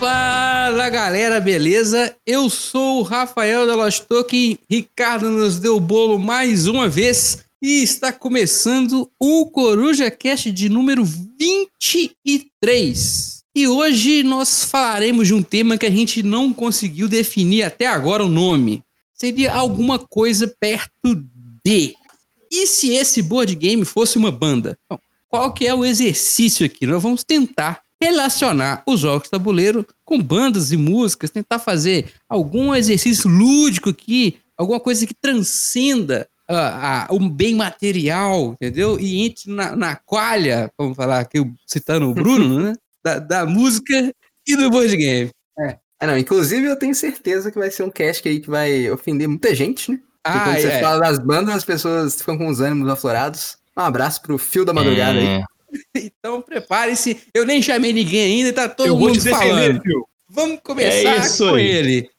Fala galera, beleza? Eu sou o Rafael da Lost Token, Ricardo nos deu o bolo mais uma vez e está começando o Coruja Cast de número 23. E hoje nós falaremos de um tema que a gente não conseguiu definir até agora o nome. Seria alguma coisa perto de. E se esse board game fosse uma banda? Bom, qual que é o exercício aqui? Nós vamos tentar relacionar os jogos de tabuleiro com bandas e músicas, tentar fazer algum exercício lúdico aqui, alguma coisa que transcenda uh, uh, o bem material, entendeu? E entre na, na qualha, vamos falar aqui, citando o Bruno, né? Da, da, música e do board game. É. é. não, inclusive eu tenho certeza que vai ser um cast aí que vai ofender muita gente, né? Porque ah, quando é. você fala das bandas, as pessoas ficam com os ânimos aflorados. Um abraço pro fio da madrugada é. aí. Então prepare-se. Eu nem chamei ninguém ainda, tá todo eu mundo falando. Vamos começar é com aí. ele.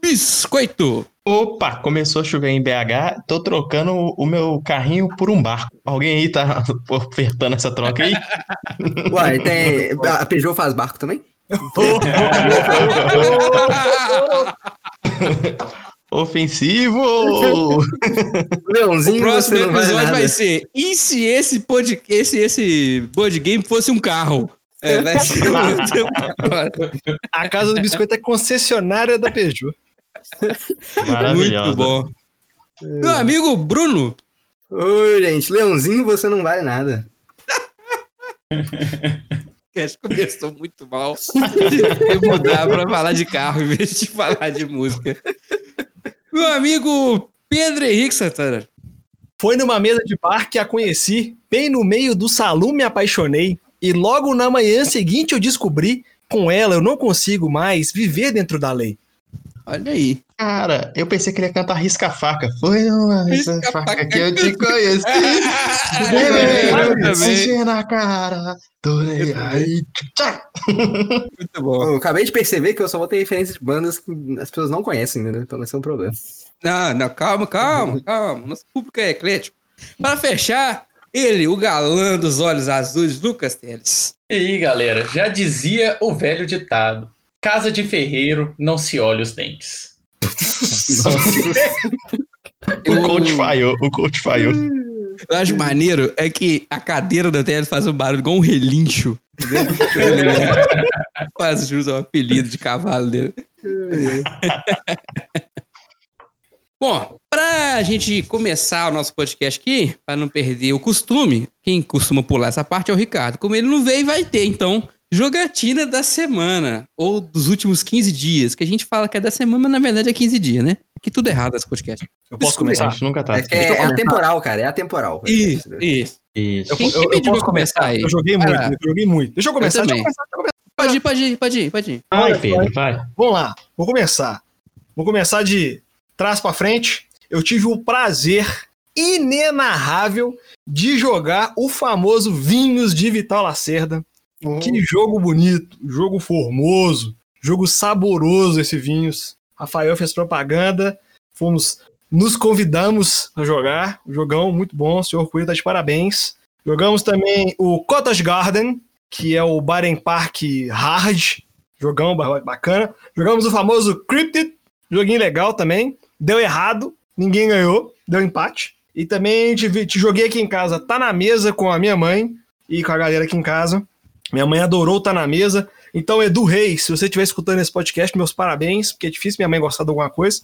Biscoito. Opa, começou a chover em BH, tô trocando o meu carrinho por um barco. Alguém aí tá ofertando essa troca aí? Uai, tem... a Peugeot faz barco também? Ofensivo! Leãozinho, o próximo episódio vai, ser: e se esse, pod, esse, esse board game fosse um carro? É, vai ser A casa do biscoito é concessionária da Peugeot. Muito bom. Meu amigo Bruno. Oi, gente. Leãozinho, você não vale nada. Acho que começou muito mal. Eu mudar para falar de carro em vez de falar de música. Meu amigo Pedro Henrique Santana. Foi numa mesa de bar que a conheci, bem no meio do salão me apaixonei, e logo na manhã seguinte eu descobri, com ela eu não consigo mais viver dentro da lei. Olha aí. Cara, eu pensei que ele ia cantar risca-faca. Foi uma risca-faca que eu te conheci. Sushi na cara. Torei aí. Muito bom. Eu acabei de perceber que eu só vou ter referências de bandas que as pessoas não conhecem, né? Então vai ser um problema. Não, não, calma, calma, calma. Nosso público é eclético. Para fechar, ele, o galã dos olhos azuis, Lucas Teles. E aí, galera, já dizia o velho ditado: casa de ferreiro não se olha os dentes o coach falhou, o coach falhou. Eu acho maneiro é que a cadeira da tela faz um barulho igual um relincho. Quase jus o apelido de cavalo dele. Bom, pra gente começar o nosso podcast aqui, para não perder o costume, quem costuma pular essa parte é o Ricardo. Como ele não veio, vai ter, então, Jogatina da semana, ou dos últimos 15 dias, que a gente fala que é da semana, mas na verdade é 15 dias, né? Que tudo errado esse podcast. Eu posso começar? começar? Nunca tá. É, é, é atemporal, cara, é atemporal. Isso, isso. isso. Quem, eu, eu, eu posso começar aí? Eu joguei muito, eu joguei muito. Deixa eu começar, deixa eu começar, deixa eu começar. Pode ir, pode ir, pode ir, pode ir. Vai, Pedro, vai. Vamos lá, vou começar. Vou começar de trás para frente. Eu tive o prazer inenarrável de jogar o famoso Vinhos de Vital Lacerda Uhum. Que jogo bonito, jogo formoso, jogo saboroso esse Vinhos. Rafael fez propaganda, fomos, nos convidamos a jogar. Jogão muito bom, senhor Coelho tá de parabéns. Jogamos também o Cottage Garden, que é o Baren Park Hard, jogão bacana. Jogamos o famoso Cryptid, joguinho legal também. Deu errado, ninguém ganhou, deu empate. E também te, te joguei aqui em casa, tá na mesa com a minha mãe e com a galera aqui em casa. Minha mãe adorou estar tá na mesa. Então, Edu Reis, se você estiver escutando esse podcast, meus parabéns, porque é difícil minha mãe gostar de alguma coisa.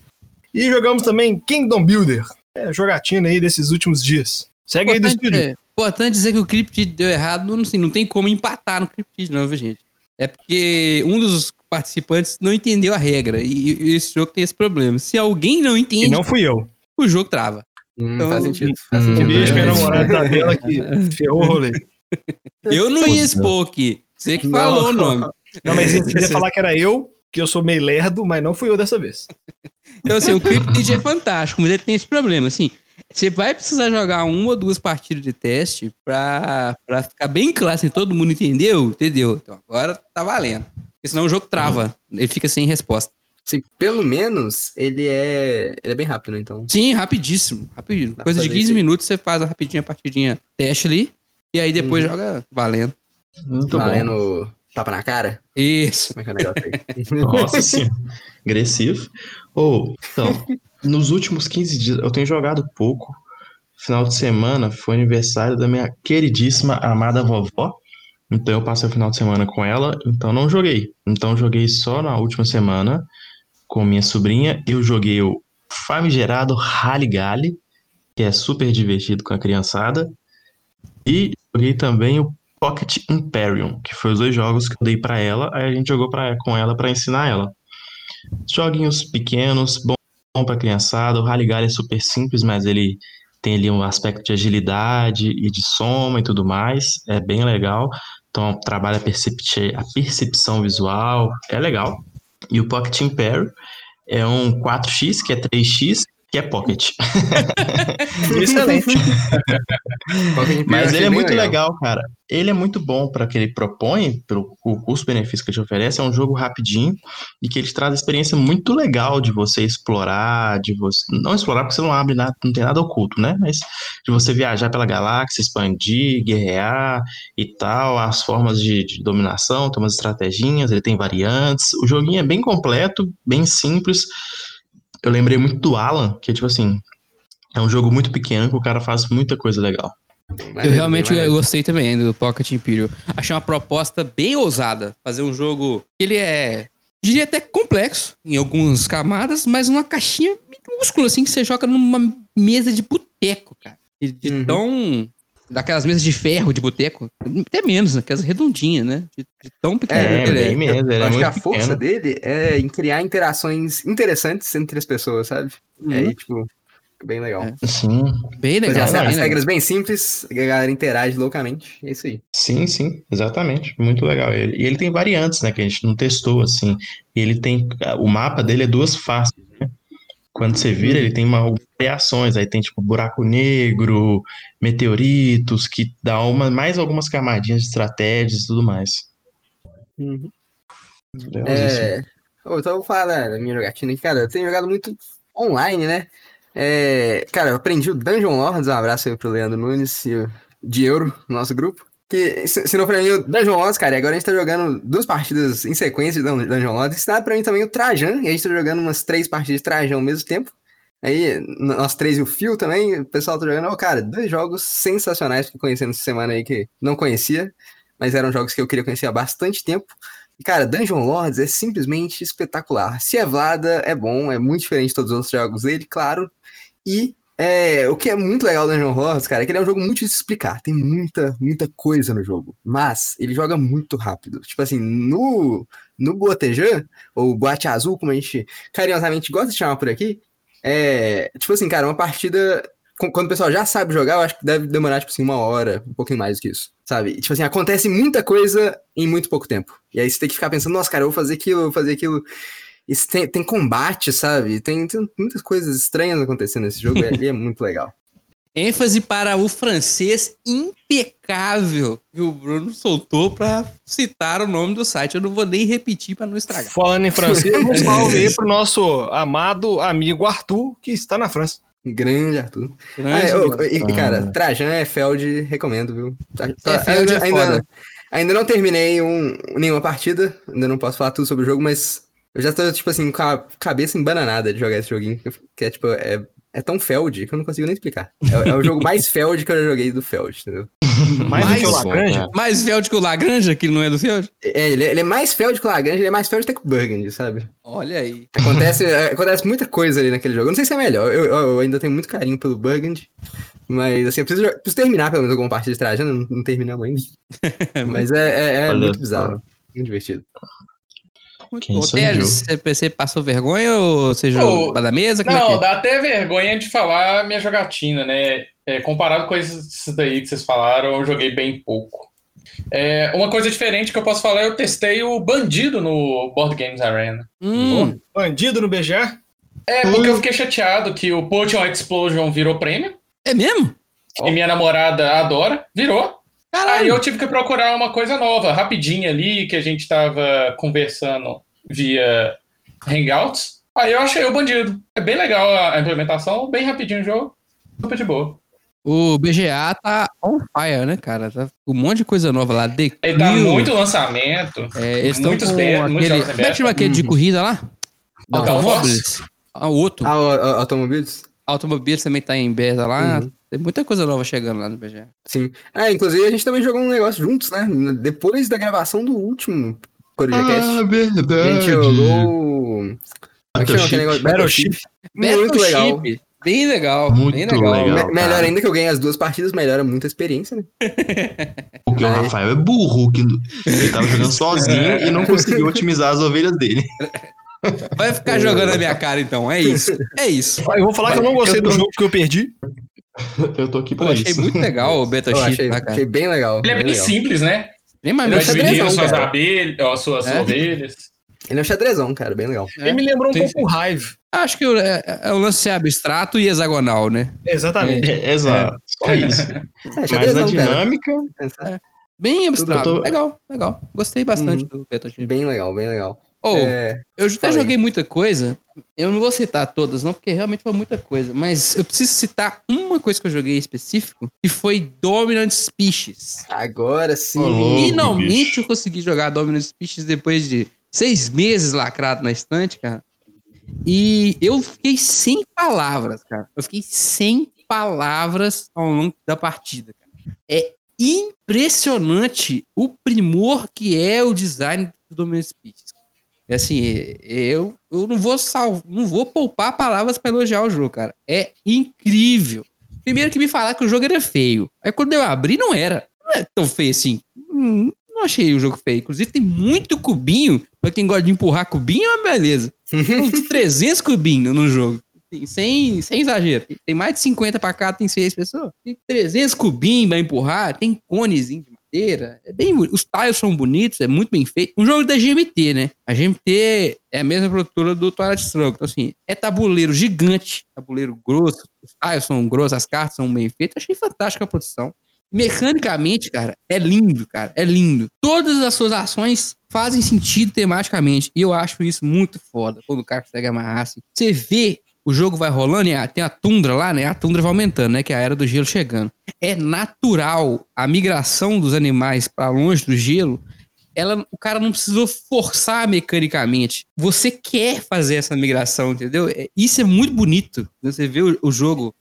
E jogamos também Kingdom Builder, é, jogatina aí desses últimos dias. Segue importante, aí do estúdio. É, importante dizer que o Cryptid deu errado, não, assim, não tem como empatar no Cryptid, não, viu, gente? É porque um dos participantes não entendeu a regra. E, e esse jogo tem esse problema. Se alguém não entende. E não fui eu. O jogo trava. Hum, então, faz sentido. Faz hum, sentido. Beijo, minha namorada da dela que ferrou o rolê. Eu não ia expor aqui. Você que falou o nome. Não, mas você ia falar que era eu, que eu sou meio lerdo, mas não fui eu dessa vez. Então, assim, o Cryptid é fantástico, mas ele tem esse problema, assim. Você vai precisar jogar uma ou duas partidas de teste pra, pra ficar bem claro, assim, todo mundo entendeu? Entendeu? Então agora tá valendo. Porque senão o jogo trava, ele fica sem resposta. Sim, pelo menos ele é, ele é bem rápido, né? Então... Sim, rapidíssimo. rapidíssimo. Coisa de 15 minutos você faz a rapidinha partidinha teste ali. E aí depois uhum. joga valendo. Muito valendo bom. tapa na cara? Isso. Como é que é o negócio aí? Nossa senhora. Agressivo. Ou, então, nos últimos 15 dias, eu tenho jogado pouco. Final de semana foi aniversário da minha queridíssima amada vovó. Então eu passei o final de semana com ela, então não joguei. Então joguei só na última semana com minha sobrinha. Eu joguei o famigerado Rally Gally, que é super divertido com a criançada. E joguei também o Pocket Imperium, que foi os dois jogos que eu dei para ela, aí a gente jogou pra, com ela para ensinar ela. Joguinhos pequenos, bom, bom para criançada. O Rally Gally é super simples, mas ele tem ali um aspecto de agilidade e de soma e tudo mais, é bem legal. Então trabalha a, a percepção visual, é legal. E o Pocket Imperium é um 4x, que é 3x, que é Pocket. Excelente. Mas ele é muito legal. legal. cara. Ele é muito bom para que ele propõe, pelo custo-benefício que ele te oferece, é um jogo rapidinho e que ele te traz a experiência muito legal de você explorar, de você. Não explorar porque você não abre nada, não tem nada oculto, né? Mas de você viajar pela galáxia, expandir, guerrear e tal, as formas de, de dominação, tem umas estratégias, ele tem variantes. O joguinho é bem completo, bem simples eu lembrei muito do Alan, que é tipo assim, é um jogo muito pequeno que o cara faz muita coisa legal. Eu realmente eu gostei também do Pocket Imperial. Achei uma proposta bem ousada. Fazer um jogo. Ele é. Diria até complexo em algumas camadas, mas uma caixinha minúscula, assim, que você joga numa mesa de boteco, cara. De, uhum. tão daquelas mesas de ferro de boteco, até menos, né? aquelas redondinhas, né? De, de tão pequeno é, que ele é. Ele é acho que a pequeno. força dele é em criar interações interessantes entre as pessoas, sabe? Uhum. E aí, tipo, bem legal. É. Sim. Bem legal. As, as regras bem simples, a galera interage loucamente, é isso aí. Sim, sim, exatamente. Muito legal. E ele tem variantes, né, que a gente não testou, assim. E ele tem, o mapa dele é duas faces, né? Quando você vira, ele tem uma reações, aí tem tipo buraco negro, meteoritos, que dá uma, mais algumas camadinhas de estratégias e tudo mais. Uhum. É, então eu vou falar da minha jogatina aqui, cara. Eu tenho jogado muito online, né? É, cara, eu aprendi o Dungeon Lords, um abraço aí pro Leandro Nunes e o de Euro, nosso grupo. Que, se não for mim, o Dungeon Lords, cara, agora a gente tá jogando duas partidas em sequência de Dungeon Lords. Ensinaram pra mim também o Trajan, e a gente tá jogando umas três partidas de Trajan ao mesmo tempo. Aí, nós três e o Fio também, o pessoal tá jogando. Oh, cara, dois jogos sensacionais que conheci nessa semana aí que não conhecia, mas eram jogos que eu queria conhecer há bastante tempo. E, cara, Dungeon Lords é simplesmente espetacular. Se é Vlada, é bom, é muito diferente de todos os outros jogos dele, claro. E é, o que é muito legal do Dungeon Horrors, cara, é que ele é um jogo muito de explicar. Tem muita, muita coisa no jogo. Mas ele joga muito rápido. Tipo assim, no, no Boatejan, ou Boate Azul, como a gente carinhosamente gosta de chamar por aqui, é. Tipo assim, cara, uma partida. Quando o pessoal já sabe jogar, eu acho que deve demorar, tipo assim, uma hora, um pouquinho mais do que isso. Sabe? Tipo assim, acontece muita coisa em muito pouco tempo. E aí você tem que ficar pensando, nossa, cara, eu vou fazer aquilo, eu vou fazer aquilo. Isso tem, tem combate, sabe? Tem, tem muitas coisas estranhas acontecendo nesse jogo, e é muito legal. ênfase para o francês impecável que o Bruno soltou para citar o nome do site. Eu não vou nem repetir para não estragar. Falando em francês, um salve aí pro nosso amado amigo Arthur, que está na França. Grande Arthur. Grande, ah, eu, e, cara, Trajan é Feld, recomendo, viu? É, Feld é ainda, ainda não terminei um, nenhuma partida, ainda não posso falar tudo sobre o jogo, mas eu já tô, tipo assim, com a cabeça embananada de jogar esse joguinho. Que é, tipo, é, é tão Feld que eu não consigo nem explicar. É, é o jogo mais Feld que eu já joguei do Feld, entendeu? mais, mais que o Lagrange? Mais Feld que o Lagrange, que não é do Feld? É, ele, é, ele é mais Feld que o Lagrange, ele é mais Feld até que o Burgundy, sabe? Olha aí. Acontece, é, acontece muita coisa ali naquele jogo. Eu não sei se é melhor. Eu, eu, eu ainda tenho muito carinho pelo Burgundy. Mas, assim, eu preciso, preciso terminar pelo menos alguma parte de Trajano, não, não terminamos ainda. mas é, é, é muito bizarro. Muito divertido. Quem Ô, Teres, você passou vergonha ou você jogou da mesa? Como é não, é dá até vergonha de falar minha jogatina, né? É, comparado com isso daí que vocês falaram, eu joguei bem pouco. É, uma coisa diferente que eu posso falar, eu testei o Bandido no Board Games Arena. Hum. Bandido no BGA? É, porque hum. eu fiquei chateado que o Potion Explosion virou prêmio. É mesmo? E minha namorada adora, virou. Caralho. Aí eu tive que procurar uma coisa nova, rapidinho ali, que a gente tava conversando via Hangouts. Aí eu achei o bandido. É bem legal a implementação, bem rapidinho o jogo, super de boa. O BGA tá on fire, né, cara? Tá um monte de coisa nova lá. The Ele dá Crew, muito lançamento. é, eles estão muitos com muitos aquele... Como é que abertos. chama aquele de Uhum. corrida lá? Automóveis? Ah, o outro. Ah, Automobiles? Automobiles também tá em beta lá. Uhum. Tem muita coisa nova chegando lá no BGA. Sim. Ah, inclusive a gente também jogou um negócio juntos, né? Depois da gravação do último CorujaCast. Ah, a verdade. gente jogou. É? Battleship. Muito legal. Bem legal. Muito bem legal. legal. Me- melhor cara. ainda que eu ganhei as duas partidas, melhora muito a experiência, né? Porque o. Rafael é burro, que ele tava jogando sozinho e não conseguiu otimizar as ovelhas dele. Vai ficar jogando na minha cara, então. É isso. É isso. Eu vou falar que eu não gostei do jogo que eu perdi. Eu tô aqui Pô, pra achei isso. muito legal o Eu Battleship, achei, cara? achei bem legal. Ele é bem legal. simples, né? Nem mais Ele é xadrezão, suas abelhas, ó, suas É? ovelhas. Ele é um xadrezão, cara, bem legal. É. Ele me lembrou um Sim, pouco o Hive. Acho que o, é, é o lance é abstrato e hexagonal, né? Exatamente. É, exato, só isso. É, Mas cara. dinâmica, Bem abstrato. Tô- Legal, legal. Gostei bastante Uhum. do Battleship. Bem legal, bem legal. Ou, É, eu até aí. joguei muita coisa. Eu não vou citar todas, não, porque realmente foi muita coisa. Mas eu preciso citar uma coisa que eu joguei específico, que foi Dominant Species. agora sim. Louco. Finalmente bicho. eu consegui jogar Dominant Species depois de seis meses lacrado na estante, cara. E eu fiquei sem palavras, cara. Eu fiquei sem palavras ao longo da partida, cara. É impressionante o primor que é o design do Dominant Species. É assim, eu, eu não vou sal, não vou poupar palavras para elogiar o jogo, cara. É incrível. Primeiro que me falaram que o jogo era feio. Aí quando eu abri, não era. Não é tão feio assim. Hum, não achei o jogo feio. Inclusive, tem muito cubinho. Pra quem gosta de empurrar cubinho, é uma beleza. Tem uns 300 cubinhos no jogo. Sem, sem exagero. Tem mais de 50 pra cá, tem 6 pessoas. Tem 300 cubinhos pra empurrar. Tem conezinho de madeira. É bem, os tiles são bonitos, é muito bem feito. Um jogo da GMT, né? A GMT é a mesma produtora do Twilight Struggle. Então, assim, é tabuleiro gigante, tabuleiro grosso. Os tiles são grossos, as cartas são bem feitas. Achei fantástica a produção. Mecanicamente, cara, é lindo, cara. É lindo. Todas as suas ações fazem sentido tematicamente. E eu acho isso muito foda. Quando o cara consegue amarrar assim. Você vê o jogo vai rolando e tem a tundra lá, né? A tundra vai aumentando, né? Que é a era do gelo chegando. É natural a migração dos animais para longe do gelo. Ela, o cara não precisou forçar mecanicamente. Você quer fazer essa migração, entendeu? É- Isso é muito bonito. Você vê o, o jogo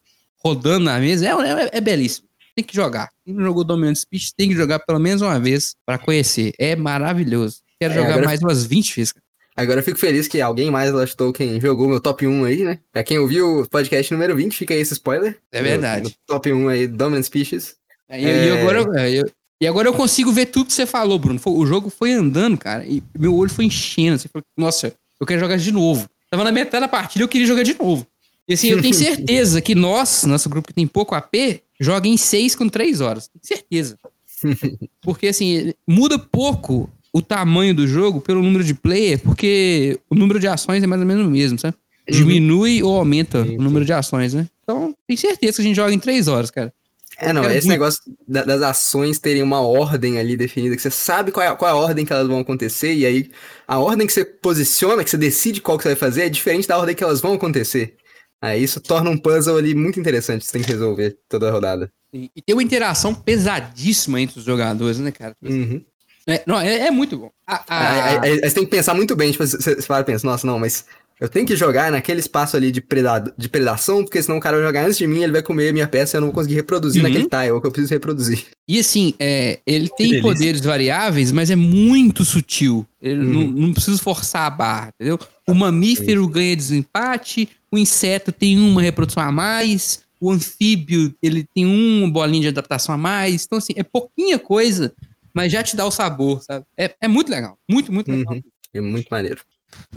rodando na mesa, é, é- é belíssimo. Tem que jogar. Quem não jogou Dominant Speech tem que jogar pelo menos uma vez para conhecer. É maravilhoso. Quero É, jogar agora- mais umas 20 vezes. Agora eu fico feliz que alguém mais Lost Token jogou meu top 1 aí, né? Pra quem ouviu o podcast número 20, fica aí esse spoiler. É verdade. No top 1 aí, Dominant Species. É, E, e agora, eu- é, eu- e agora eu consigo ver tudo que você falou, Bruno. O jogo foi andando, cara, e meu olho foi enchendo. Você falou, nossa, eu quero jogar de novo. Tava na metade da partida, eu queria jogar de novo. E assim, eu tenho certeza que nós, nosso grupo que tem pouco AP, joga em 6 com 3 horas. Tenho certeza. Porque assim, muda pouco o tamanho do jogo pelo número de player, porque o número de ações é mais ou menos o mesmo, sabe? Diminui ou aumenta Sim, o número de ações, né? Então, tenho certeza que a gente joga em 3 horas, cara. É, não, esse negócio da- das ações terem uma ordem ali definida, que você sabe qual é, a- qual é a ordem que elas vão acontecer, e aí a ordem que você posiciona, que você decide qual que você vai fazer, é diferente da ordem que elas vão acontecer. Aí isso torna um puzzle ali muito interessante, você tem que resolver toda a rodada. E, e tem uma interação pesadíssima entre os jogadores, né, cara? Uhum. É, não, é, é muito bom. A- a- Aí, aí- aí você tem que pensar muito bem, tipo, você, você para e pensa, nossa, não, mas eu tenho que jogar naquele espaço ali de, predado, de predação, porque senão o cara vai jogar antes de mim, ele vai comer a minha peça e eu não vou conseguir reproduzir Uhum. naquele tile que eu preciso reproduzir. E assim, é, ele tem delícia. poderes variáveis, mas é muito sutil. Ele Uhum. não, não precisa forçar a barra, entendeu? O mamífero ganha desempate, o inseto tem uma reprodução a mais, o anfíbio ele tem uma bolinha de adaptação a mais. Então, assim, é pouquinha coisa, mas já te dá o sabor, sabe? É, é muito legal. Muito, muito legal. Uhum. É muito maneiro.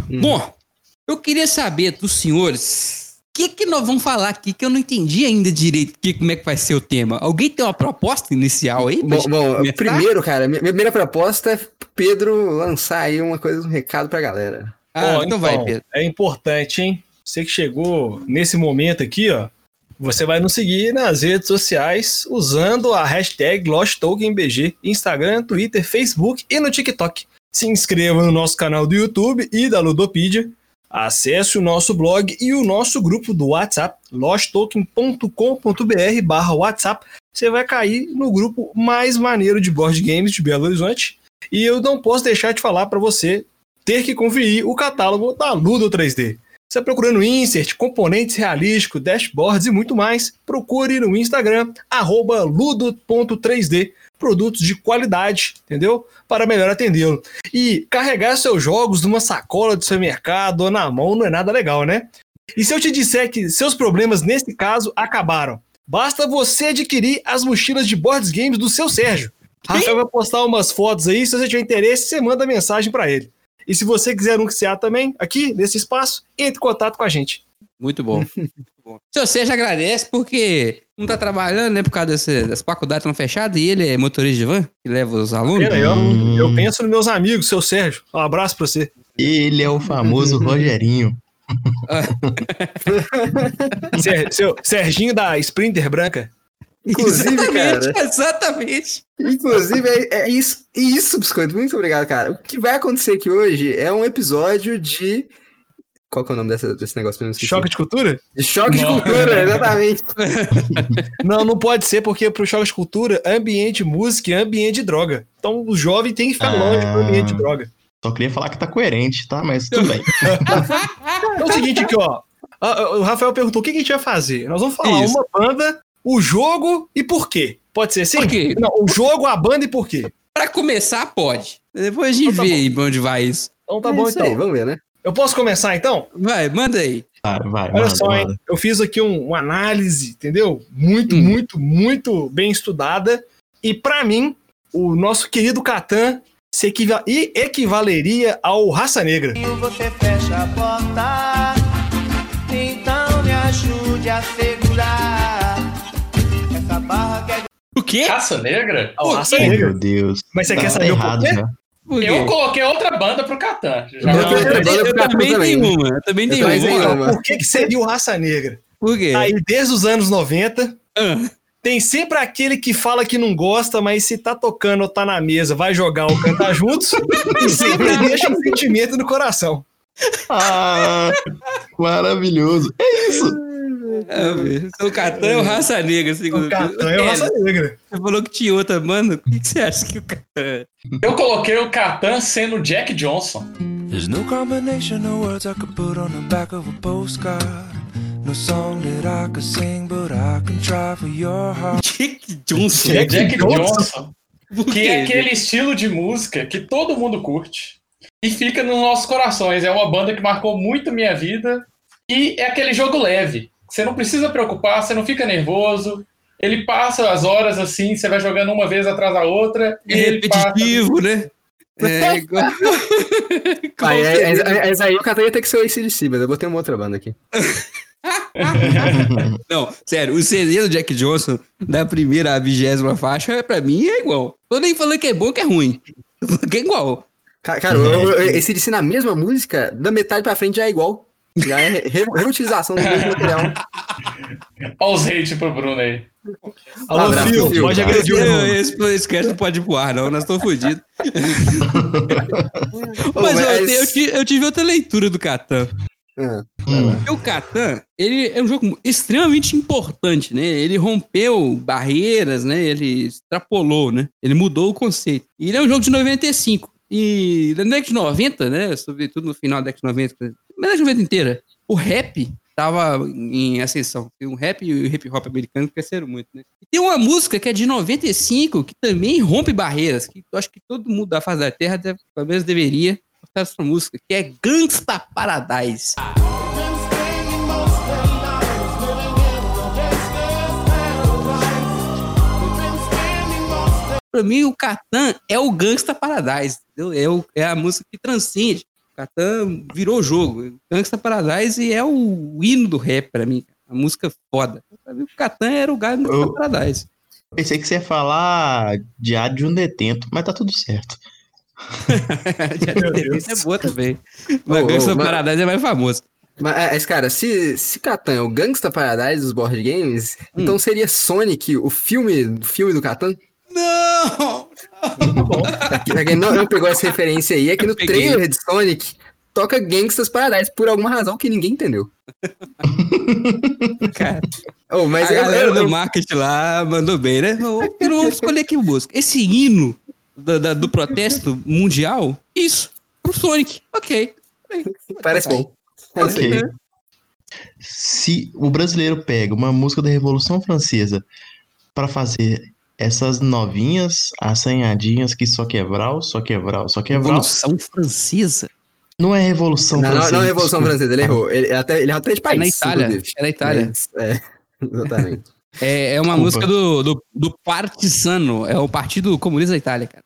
Uhum. Bom, eu queria saber dos senhores o que, que nós vamos falar aqui que eu não entendi ainda direito que, como é que vai ser o tema. Alguém tem uma proposta inicial aí? Bom, bom, primeiro, cara, minha primeira proposta é Pedro lançar aí uma coisa, um recado pra galera. Ah, Ó, então, vai, Pedro. É importante, hein? Você que chegou nesse momento aqui, ó. Você vai nos seguir nas redes sociais usando a hashtag LostTokenBG, Instagram, Twitter, Facebook e no TikTok. Se inscreva no nosso canal do YouTube e da Ludopedia. Acesse o nosso blog e o nosso grupo do WhatsApp, losttoken.com.br barra WhatsApp. Você vai cair no grupo mais maneiro de board games de Belo Horizonte. E eu não posso deixar de falar para você ter que conferir o catálogo da Ludo 3D. Você está procurando insert, componentes realísticos, dashboards e muito mais, procure no Instagram, ludo.3D, produtos de qualidade, entendeu? Para melhor atendê-lo. E carregar seus jogos numa sacola do seu mercado ou na mão não é nada legal, né? E se eu te disser que seus problemas nesse caso acabaram? Basta você adquirir as mochilas de boards games do seu Sérgio. Rafael vai postar umas fotos aí, se você tiver interesse, você manda mensagem para ele. E se você quiser anunciar também aqui nesse espaço, entre em contato com a gente. Muito bom. Se você já agradece porque não tá trabalhando, né? Por causa desse, das faculdades estão fechadas e ele é motorista de van que leva os alunos. Pera aí, ó. Eu penso nos meus amigos, seu Sérgio. Um abraço pra você. Ele é o famoso Rogerinho. Ser, seu Serginho da Sprinter Branca. Inclusive, exatamente, cara. exatamente. Inclusive, é, é isso, isso, Biscoito. Muito obrigado, cara. O que vai acontecer aqui hoje é um episódio de. Qual que é o nome dessa, desse negócio? Choque de cultura? De choque de cultura, exatamente. Não, não pode ser, porque pro choque de cultura, ambiente de música e ambiente de droga. Então o jovem tem que ficar Ah. longe do ambiente de droga. Só queria falar que tá coerente, tá? Mas tudo bem. É o seguinte aqui, ó. Ah, O Rafael perguntou o que a gente vai fazer. Nós vamos falar Isso. uma banda, o jogo e por quê. Pode ser assim? Por quê? Não, o jogo, a banda e por quê. Pra começar, pode. Depois a gente Então tá vê bom. aí pra onde vai isso. Então tá É bom, então. aí, vamos ver, né? Eu posso começar, então? Vai, manda aí. Vai, vai, Olha manda, só, hein? manda. Eu fiz aqui um, uma análise, entendeu? Muito, Hum. muito, muito bem estudada. E pra mim, o nosso querido Catan se equiva- e equivaleria ao Raça Negra. você fecha a porta. Então me ajude a segurar O quê? Raça Negra? Por Raça quê? Oh, Negra. meu Deus. Mas você Tá quer saber o errado porquê? Por quê? Eu coloquei outra banda pro Catan. Já Eu eu, eu eu também tenho uma. Eu também tenho uma. uma. Por que, que seria o Raça Negra? Por quê? Aí, desde os anos 90, Ah, tem sempre aquele que fala que não gosta, mas se tá tocando ou tá na mesa, vai jogar ou cantar juntos, e sempre deixa um sentimento no coração. Ah, maravilhoso. É isso. É, velho. o Catan é o Raça Negra, segundo O Catan é o Raça Negra. Você falou que tinha outra banda. O que, que você acha que o Catan é? Eu coloquei o Catan sendo Jack Johnson. There's no combination of words I could put on the back of a postcard. No song that I could sing, but I can try for your heart. Jack Johnson. Jack Jack Johnson? Johnson. Por Que é aquele estilo de música que todo mundo curte. E fica nos nossos corações. É uma banda que marcou muito minha vida. E é aquele jogo leve. Você não precisa preocupar, você não fica nervoso. Ele passa as horas assim, você vai jogando uma vez atrás da outra. E É ele passa. repetitivo, né? É igual... Ah, é, é, é, essa aí o Catan ia ter que ser o ACDC, mas eu botei uma outra banda aqui. Não, sério, o CD do Jack Johnson, da primeira à vigésima faixa, pra mim é igual. Tô nem falando que é bom que é ruim. Tô falando que é igual. Ca- Cara, o- o- esse DC na mesma música, da metade pra frente já é igual. Já é re- reutilização do mesmo material. Olha os hate pro Bruno aí. Alô, Abraço, Fio. pode agredir o irmão. Esse podcast não pode voar, não, nós estamos fodidos. Mas, eu- mas- Eu, eu tive outra leitura do Catan. Ah, Hum. O Catan, ele é um jogo extremamente importante, né? Ele rompeu barreiras, né? Ele extrapolou, né? Ele mudou o conceito. E ele é um jogo de 95. E na década de 90, né? Sobretudo no final da década de 90, mas na década de 90 inteira, o rap tava em ascensão. O rap e o hip hop americano cresceram muito, né? E tem uma música que é de 95 que também rompe barreiras, que eu acho que todo mundo da face da Terra, deve, pelo menos deveria, gostar dessa música, que é Gangsta Paradise. Pra mim, o Catan é o Gangsta Paradise, entendeu? É, o- é a música que transcende. O Catan virou jogo. Gangsta Paradise é o hino do rap pra mim. A música foda. O Catan era o Gangsta Eu- Paradise. Pensei que você ia falar Diário de um Detento, mas tá tudo certo. Meu Deus. é boa também. Mas Ô, Gangsta ô, mas- Paradise é mais famoso. Mas, é, esse cara, se, se Catan é o Gangsta Paradise dos board games, Hum. então seria Sonic o filme, o filme do Catan? Não! Tá bom. Pra quem não, não pegou essa referência aí, é que no trailer de Sonic toca Gangsta's Paradise por alguma razão que ninguém entendeu. Cara, Oh, mas a eu- galera eu- do marketing lá mandou bem, né? Eu não vou escolher aqui música. Esse hino da- da- do protesto mundial, isso, pro Sonic. Ok. Parece bom. Ok. Se o brasileiro pega uma música da Revolução Francesa pra fazer essas novinhas, assanhadinhas que só quebral, só quebral, só quebral, Revolução Francesa. não é Revolução Não, não, Francesa. não é Revolução. Francesa, ele errou. Ele até, ele errou até de É país. na Itália. inclusive. É na Itália. É, exatamente. É, é uma Desculpa. música do, do, do Partisano. É o Partido Comunista da Itália, cara.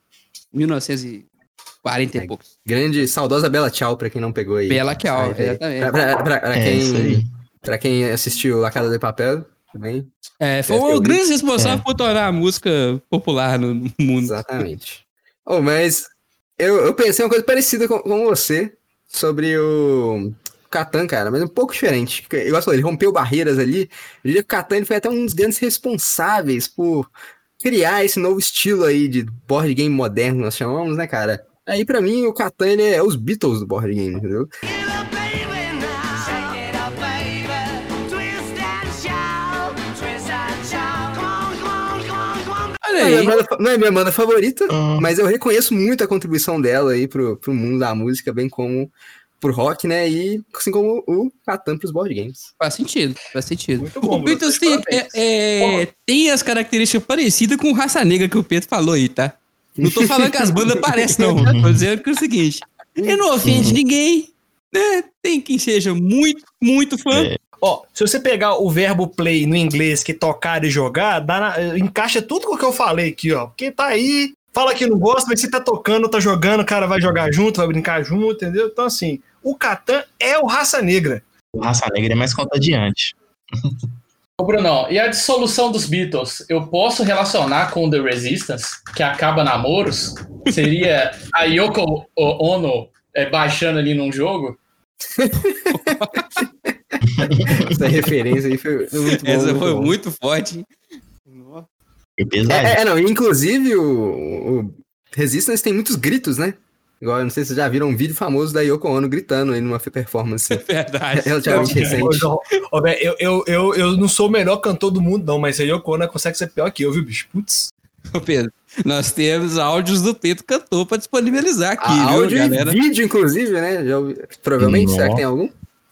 1940 É. e poucos. Grande, saudosa Bela Tchau, pra quem não pegou aí. Bela Tchau, exatamente. Pra, pra- pra- pra É aí. quem, pra quem assistiu A Casa de Papel, também. É, foi ter o grande responsável É. por tornar a música popular no, mundo. Exatamente. Oh, mas eu, eu pensei uma coisa parecida com, com você sobre o Catan, cara, mas um pouco diferente. Você falou, ele rompeu barreiras ali. Eu diria que o Catan ele foi até um dos grandes responsáveis por criar esse novo estilo aí de board game moderno, nós chamamos, né, cara? Aí, pra mim, o Catan é os Beatles do board game, entendeu? Aí. minha banda, fa- não é minha banda favorita, Ah. mas eu reconheço muito a contribuição dela aí pro, pro mundo da música, bem como pro rock, né? E assim como o Catan pros board games. Faz sentido, faz sentido. Muito bom, o Beatles tem, é, é, tem as características parecidas com o Raça Negra que o Pedro falou aí, tá? Não tô falando que as bandas parecem, não. Tô dizendo que é o seguinte: ele não ofende ninguém, né? Tem quem seja muito, muito fã. É. Ó, se você pegar o verbo play no inglês, que tocar e jogar, dá na- encaixa tudo com o que eu falei aqui, ó. Porque tá aí, fala que não gosta, mas se tá tocando, tá jogando, o cara vai jogar junto, vai brincar junto, entendeu? Então, assim, o Catan é o raça negra. O Raça Negra é mais contagiante. Ô, Brunão, e a dissolução dos Beatles, eu posso relacionar com The Resistance, que acaba namoros? Seria a Yoko Ono é, baixando ali num jogo? Essa referência aí foi, muito bom. Essa muito foi bom. muito forte. É pesado. É, é, não, inclusive o, o Resistance tem muitos gritos, né? Igual, não sei se vocês já viram um vídeo famoso da Yoko Ono gritando aí numa performance É verdade. relativamente recente. Eu, eu, eu, eu não sou o melhor cantor do mundo, não, mas a Yoko Ono consegue ser pior que eu, viu, bicho? Putz. Pedro, nós temos áudios do Pedro Cantor pra disponibilizar aqui, A- viu, áudio galera? e vídeo, inclusive, né? Já provavelmente, será que tem algum?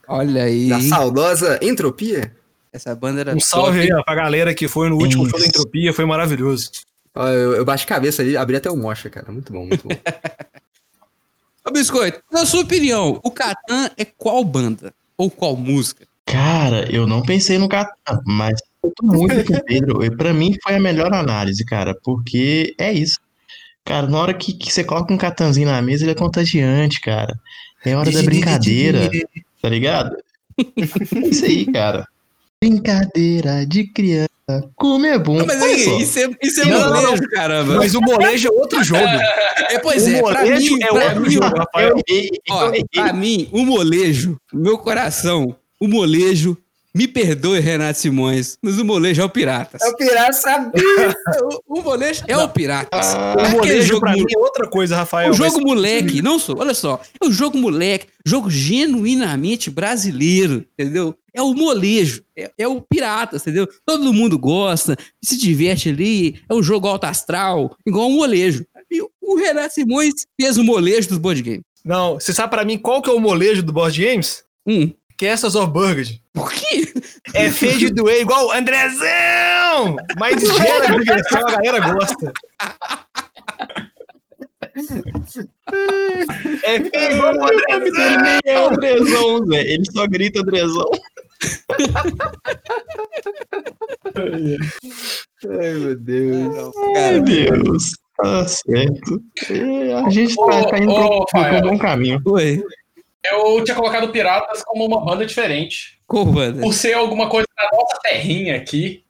Olha aí. Da saudosa Entropia. Essa banda era Um salve top. aí pra galera que foi no último Isso. show da Entropia, foi maravilhoso. Ó, eu, eu baixo cabeça ali, abri até o mocha, cara. Muito bom, muito bom. Ô, Biscoito, na sua opinião, o Catan é qual banda? Ou qual música? Cara, eu não pensei no Catan, mas eu tô muito com o Pedro. E pra mim foi a melhor análise, cara, porque é isso. Cara, na hora que, que você coloca um Catanzinho na mesa, ele é contagiante, cara. É hora da brincadeira, tá ligado? É isso aí, cara. Brincadeira de criança. Comer bom. Ah, mas aí, isso é, isso é Não, não, molejo, caramba. Mas o molejo é outro jogo. É, pois o é, pra mim, é pra outro mim, jogo, Rafael. ó, pra mim, o molejo, meu coração, o molejo, me perdoe, Renato Simões, mas o molejo é o Piratas. o pirata sabia. O, o molejo é o Piratas. Ah, O Aquele molejo jogo pra mim é outra coisa, Rafael. o jogo mas- moleque, não sou, olha só, é o jogo moleque, jogo genuinamente brasileiro, entendeu? É o molejo, é, é o Piratas, entendeu? Todo mundo gosta, se diverte ali, é um jogo alto astral, igual um molejo. E o- o Renato Simões fez o molejo dos board games. Não, você sabe pra mim qual que é o molejo do Board Games? Hum, Castles of Burgundy. por quê? É feio de doer igual o Andrezão! Mas gera diversão, a galera gosta. É feio igual o Andrezão! É o Andrezão, Zé. Ele só grita Andrezão. Ai, meu Deus. Meu Deus. Tá certo. É, a gente tá, tá indo pro, ô, pro Fael. bom caminho. Oi, Eu tinha colocado Piratas como uma banda diferente. qual banda? Por ser alguma coisa da nossa terrinha aqui,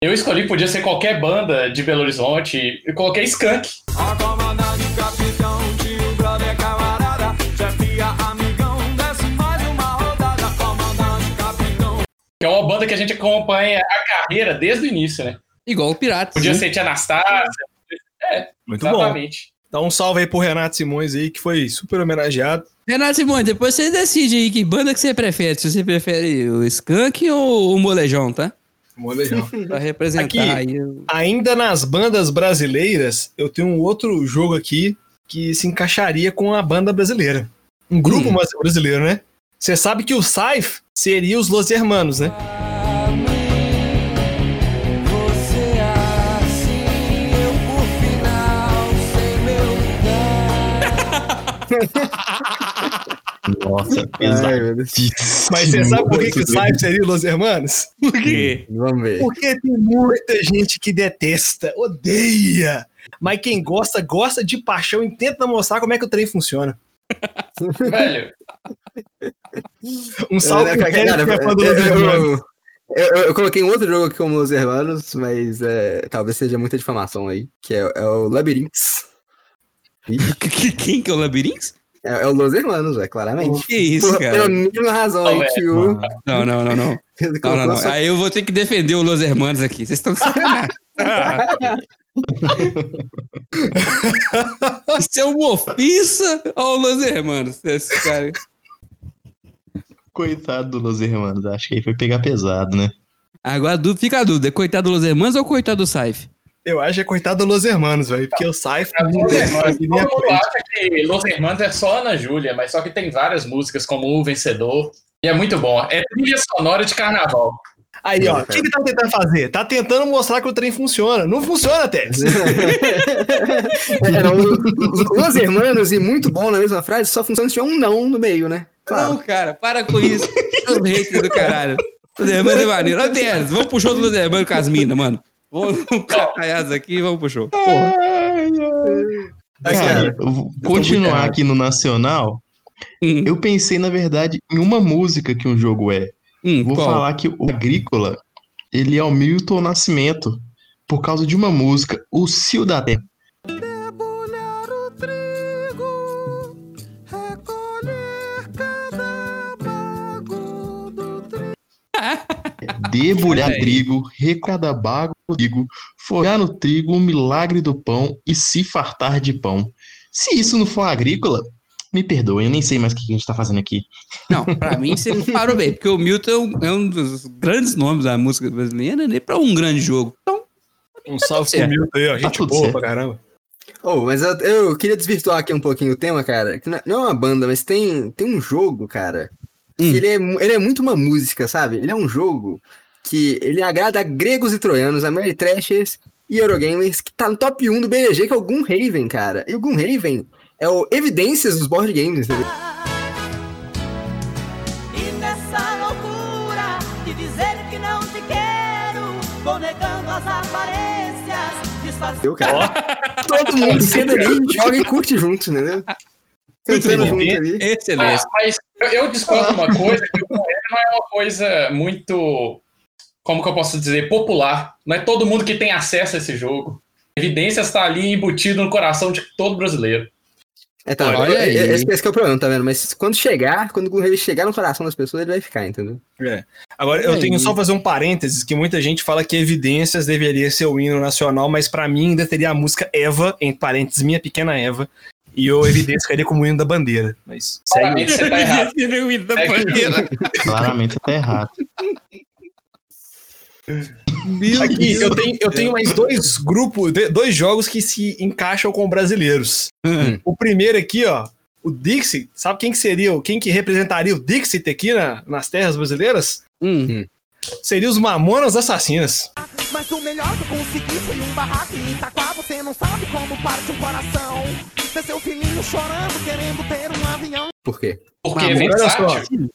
eu escolhi, podia ser qualquer banda de Belo Horizonte, e coloquei Skunk. A comandante, capitão, tio, brother, camarada, chefia, amigão, desce mais uma rodada, comandante, capitão. Que é uma banda que a gente acompanha a carreira desde o início, né? Igual o Piratas. Podia né? ser Tia Anastácia, Muito bom. Dá um salve aí pro Renato Simões aí, que foi super homenageado. Renato Simões, depois você decide aí que banda que você prefere. Se você prefere o Skunk ou o Molejão, tá? Molejão. Pra representar Aqui. aí. Ainda nas bandas brasileiras, eu tenho um outro jogo aqui que se encaixaria com a banda brasileira. Um grupo Hum. mas- brasileiro, né? Você sabe que o Saif seria os Los Hermanos, né? Nossa, pesado. Mas você sabe por que, que o Saif seria os Los Hermanos? Por quê? Vamos ver. Porque tem muita gente que detesta, odeia. Mas quem gosta, gosta de paixão e tenta mostrar como é que o trem funciona. Velho, Um salve É, pro cara, é fã do eu- Los eu- Hermanos. eu- eu- eu coloquei um outro jogo aqui como Los Hermanos, mas é, talvez seja muita difamação aí, que é, é o Labyrinths. Quem que é o Labirinto? É, é o Los Hermanos, é claramente. Que isso, Por- Pela cara? mesma razão Não, aí que o. Não, não, não, não. Não, não, não. só- Aí eu vou ter que defender o Los Hermanos aqui. Vocês estão sacanagem. Isso é uma ofensa ao Los Hermanos. Esse cara. Coitado do Los Hermanos, acho que aí foi pegar pesado, né? Agora fica a dúvida: é coitado do Los Hermanos ou coitado do Saif? Eu acho que é coitado do Los Hermanos, velho. Porque o Saif. Los Hermanos, todo mundo acha que Los Hermanos é só Ana Júlia, mas só que tem várias músicas como O Vencedor. E é muito bom. É trilha sonora de carnaval. Aí, ó, o que, que tá tentando fazer? Tá tentando mostrar que o trem funciona. Não funciona, Tex. É, não, o- Los Hermanos e muito bom na mesma frase só funciona se tiver um não no meio, né? Não, cara, para com isso. Os haters do caralho. Los Hermanos é maneiro. Ó, Teres, vamos pro show do Los Hermanos com as minas, mano. Vamos catar aqui e vamos pro show. Porra. Cara, vou continuar aqui no Nacional. Hum, Eu pensei, na verdade, em uma música que um jogo é. hum, Vou qual? falar que o Agrícola, ele é o Milton Nascimento, por causa de uma música, O Cio da Terra. Debulhar aí. trigo, recada bago do trigo, folhar no trigo o milagre do pão e se fartar de pão. Se isso não for agrícola, me perdoem, eu nem sei mais o que a gente tá fazendo aqui. Não, pra mim você parou bem, porque o Milton é um, é um dos grandes nomes da música brasileira, nem pra um grande jogo. Então, Um salve certo. pro Milton aí, ó. Tá Gente tudo boa certo. pra caramba. Oh, mas eu, eu queria desvirtuar aqui um pouquinho o tema, cara. que Não não é uma banda, mas tem, tem um jogo, cara. Hum. ele, é, ele é muito uma música, sabe? Ele é um jogo que ele agrada a gregos e troianos, Ameritrashers e Eurogamers, que tá no top 1 do BGG, que é o Gloomhaven, cara. E o Gloomhaven é o Evidências dos board games, entendeu? Eu, cara. Todo mundo senta ali, joga e curte junto, entendeu? Ali. excelente. Ah, mas eu, discordo uma coisa, que o Correio não é uma coisa muito, como que eu posso dizer, popular. Não é todo mundo que tem acesso a esse jogo. Evidências está ali embutido no coração de todo brasileiro. É, tá, Olha é- aí. é- esse, esse que é o problema, tá vendo? Mas quando chegar, quando o Gloomhaven chegar no coração das pessoas, ele vai ficar, entendeu? Agora, eu Aí. tenho só fazer um parênteses, que muita gente fala que Evidências deveria ser o hino nacional, mas pra mim ainda teria a música Eva, em parênteses, Minha Pequena Eva, e o Evidências ficaria como o hino da bandeira. Mas segue Claramente você tá errado. da É que- bandeira. Claramente tá errado. Meu Aqui, Deus. eu tenho, eu tenho mais dois grupos, dois jogos que se encaixam com brasileiros. Hum. O primeiro aqui, ó, o Dixie, sabe quem que seria, o- quem que representaria o Dixit aqui na- nas terras brasileiras? Hum. Seria os Mamonas Assassinas. Mas o melhor que eu consegui foi um barraco em Itaquá. Você não sabe como parte um coração. Ver seu filhinho chorando, querendo ter um avião. Por quê? Porque é Mamona, olha só. versátil.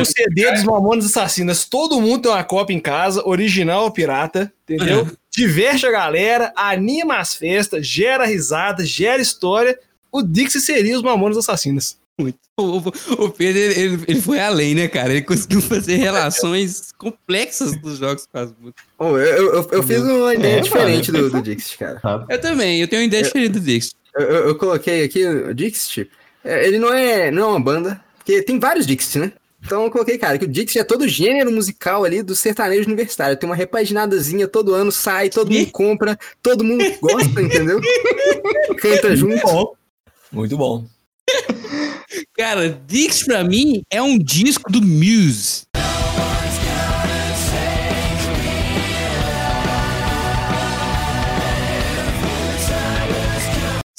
O CD dos Mamonas Assassinas. Todo mundo tem uma cópia em casa, original ou pirata, entendeu? Diverte a galera, anima as festas, gera risada, gera história. O Dixie seria os Mamonas Assassinas. Muito. O, o- Pedro, ele, ele- foi além, né, cara? Ele conseguiu fazer relações complexas dos jogos com as músicas. Oh, eu, eu, eu- eu fiz uma ideia É, diferente mano, do, do Dixit, cara. Eu também, eu tenho uma ideia diferente do Dix. Eu, eu- coloquei aqui o Dixit. é, Ele não é, não é uma banda, porque tem vários Dixit, né? Então eu coloquei, cara, que o Dixie é todo gênero musical ali do sertanejo universitário. Tem uma repaginadazinha, todo ano sai, todo mundo compra, todo mundo gosta, entendeu? Canta junto. Bom. Muito bom. Cara, Dix pra mim é um disco do Muse.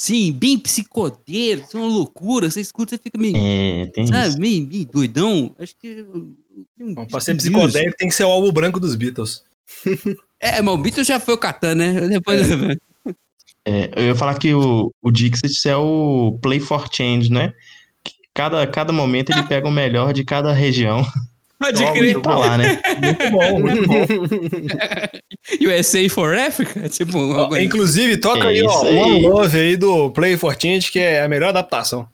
Sim, bem psicodeiro, isso é uma loucura. Você escuta, você fica meio, É, tem isso. sabe, meio, meio doidão. Acho que. um Bom, pra ser Muse. psicodélico tem que ser o álbum branco dos Beatles. É, mas o Beatles já foi o Catan, né? Depois. É, eu ia falar que o, o Dixit é o Play for Change, né? Cada, cada momento ele pega o melhor de cada região Pode Ó, crer. tá lá, né? Muito bom, muito bom. USA for Africa? Tipo, Ó, coisa- inclusive, toca É aí, ó, aí. One Love aí do Play for Change, que é a melhor adaptação.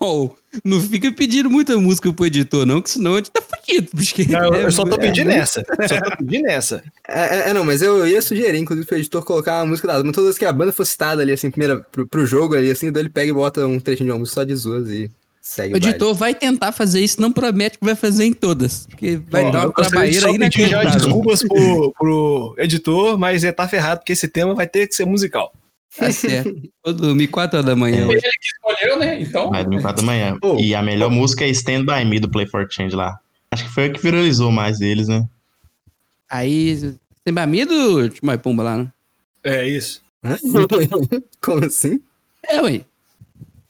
Oh, não fica pedindo muita música pro editor, não, que senão a gente tá fudido. Porque Não, eu, é- eu só tô é pedindo muito- essa. Só tô pedindo essa. É, é, é, não, mas eu ia sugerir, inclusive, pro editor colocar uma música da banda. Todas que a banda for citada ali, assim, primeira, pro, pro jogo ali, assim, daí ele pega e bota um trechinho de uma música só de zoas e segue O editor vai tentar fazer isso, não promete que vai fazer em todas. Porque vai Bom, dar uma trabalheira aí pedir já desculpas pro, pro editor, mas ele tá ferrado, porque esse tema vai ter que ser musical. Tá certo. Vou dormir 4 horas da manhã Foi ele que escolheu, né? Então. Vai dormir 4 da manhã. Oh. E a melhor música é Stand By Me do Play for Change lá. Acho que foi o que viralizou mais deles, né? Aí, tem bamia do Timóteo Pumba lá, né? É isso. Como assim? É, ué.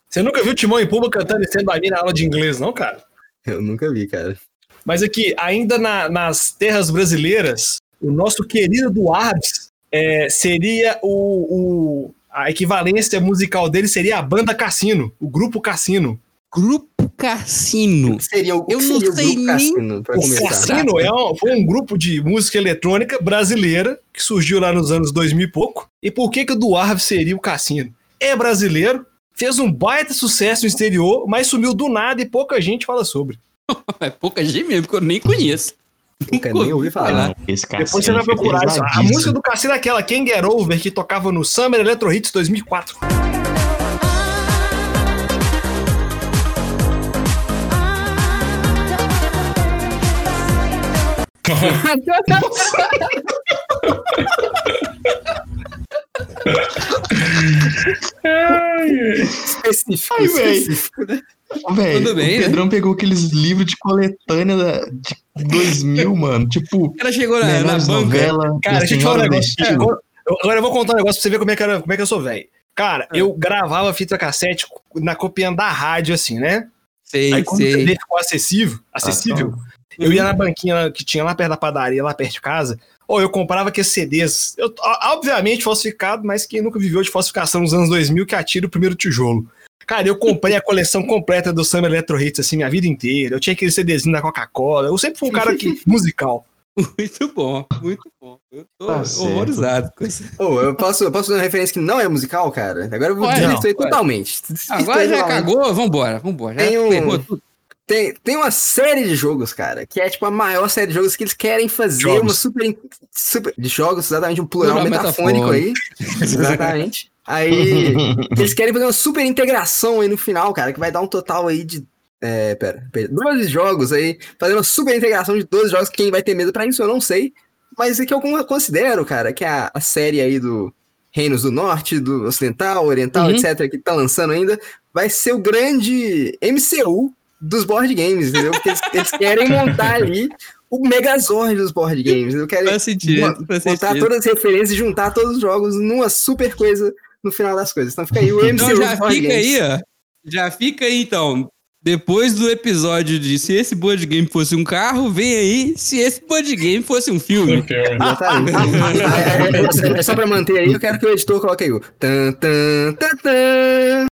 Você nunca viu Timão e Pumba cantando Stand By Me na aula de inglês, não, cara? Eu nunca vi, cara. Mas aqui, ainda na- nas terras brasileiras, o nosso querido Duardes é, seria o, o- A equivalência musical dele seria a banda Cassino, o grupo Cassino. Grupo Cassino. Seria o, Eu não sei grupo nem- Cassino, O? Cassino é um- foi um grupo de música eletrônica brasileira que surgiu lá nos anos 2000 e pouco. E por que, que o Duarve seria o Cassino? É brasileiro, fez um baita sucesso no exterior, mas sumiu do nada e pouca gente fala sobre. É pouca gente mesmo, que eu nem conheço. Nunca nem ouvi falar. Não, esse cara Depois você vai procurar isso. A música do Cassino é aquela Can Get Over que tocava no Summer Electro Hits 2004. Específico, Ai, específico, né? Velho, Tudo bem, o né? Pedrão pegou aqueles livros de coletânea da, de 2000, mano. Tipo, cara chegou na, na banca. novela. Cara, deixa eu te falar um negócio. É, agora, eu- agora eu vou contar um negócio pra você ver como é que, era, como é que eu sou velho. Cara, É. eu gravava fita cassete na copiando da rádio, assim, né? Sei, Aí quando o sei. CD ficou acessível, acessível, eu ia na banquinha que tinha lá perto da padaria, lá perto de casa, ou eu comprava aqueles CDs, eu, obviamente falsificado, mas quem nunca viveu de falsificação nos anos 2000 que atira o primeiro tijolo. Cara, eu comprei a coleção completa do Summer Electro Hits, assim, minha vida inteira. Eu tinha aquele CDzinho da Coca-Cola. Eu sempre fui um cara que, musical. Muito bom, muito bom. Eu tô Tá horrorizado com isso. Ô, eu posso, eu posso fazer uma referência que não é musical, cara? Agora eu vou desvirtuar pode. totalmente. Agora Desvirtuei já cagou, vambora, vambora. Já Tem um-. Tem, tem uma série de jogos, cara, que é tipo a maior série de jogos que eles querem fazer Jogos. uma super, super. De jogos, exatamente, um plural Plural metafônico aí. Exatamente. Aí. eles querem fazer uma super integração aí no final, cara, que vai dar um total aí de. É, pera, pera 12 jogos aí, fazendo uma super integração de 12 jogos. Quem vai ter medo pra isso eu não sei. Mas é que eu con- considero, cara, que a, a série aí do Reinos do Norte, do Ocidental, Oriental, Uhum. etc., que tá lançando ainda, vai ser o grande MCU dos board games, entendeu? Porque eles, eles querem montar ali o Megazord dos board games. Eu quero Faz sentido, montar sentido. todas as referências e juntar todos os jogos numa super coisa no final das coisas. Então fica aí o MCU Então já dos board fica games. aí, ó. Já fica aí, então. Depois do episódio de se esse board game fosse um carro, vem aí se esse board game fosse um filme. Exatamente. é, é- é- é só pra manter aí, eu quero que o editor coloque aí o tan, tan, tan, tan.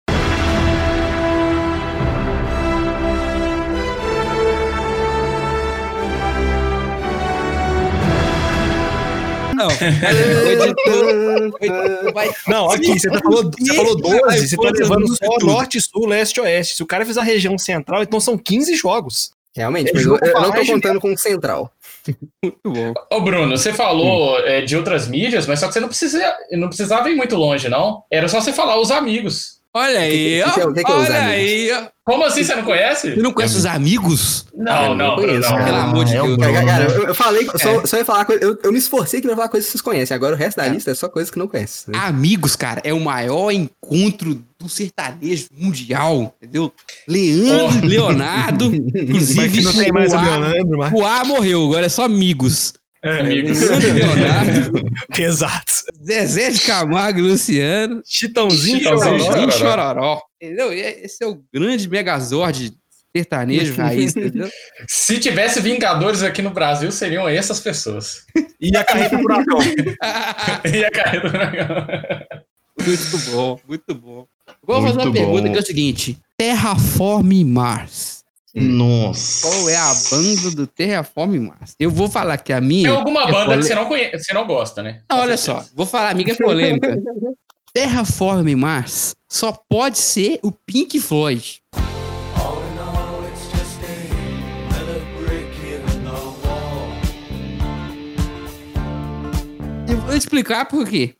Não, Não, aqui, você, tá falou, você falou 12, você tá levando só tudo. norte, sul, leste e oeste. Se o cara fizer a região central, então são 15 jogos. Realmente, É mas eu, eu não tô contando com o central. Muito bom. Ô, Bruno, você falou é, de outras mídias, mas só que você não, precisa, não precisava ir muito longe, não. Era só você falar os amigos. Olha aí, que que é- que que é os Olha aí. Como assim você não conhece? Você não conhece os amigos? Não, não, Bruno, conheço, não. cara. Pelo amor de é Deus. Cara, cara, eu, eu falei, É. só, só ia falar coisa, eu, eu me esforcei aqui pra falar coisas que vocês conhecem. Agora o resto da lista é só coisas que não conhecem. né? Amigos, cara, é o maior encontro do sertanejo mundial, entendeu? Leandro, Leonardo, Mas inclusive que não tem mais o Leonardo, mas... o A morreu, agora é só amigos. Amigos. Leandro, Leonardo, Exato. Zezé de Camargo e Luciano, Chitãozinho, Chitãozinho, Chororó. Chororó. Entendeu? E Esse é o grande megazord sertanejo raiz, entendeu? Se tivesse Vingadores aqui no Brasil, seriam essas pessoas. E a carreta furacão. e a carreira do dragão. Muito bom, muito bom. Vou fazer uma pergunta que é o seguinte: Terraform Mars. Nossa. Qual é a banda do Terraform Mars? Eu vou falar que a minha. Tem alguma é banda pole- que você não conhece, você não gosta, né? Não, olha só, vou falar, amiga, é polêmica. Terraform Mars só pode ser o Pink Floyd. Eu vou explicar por quê.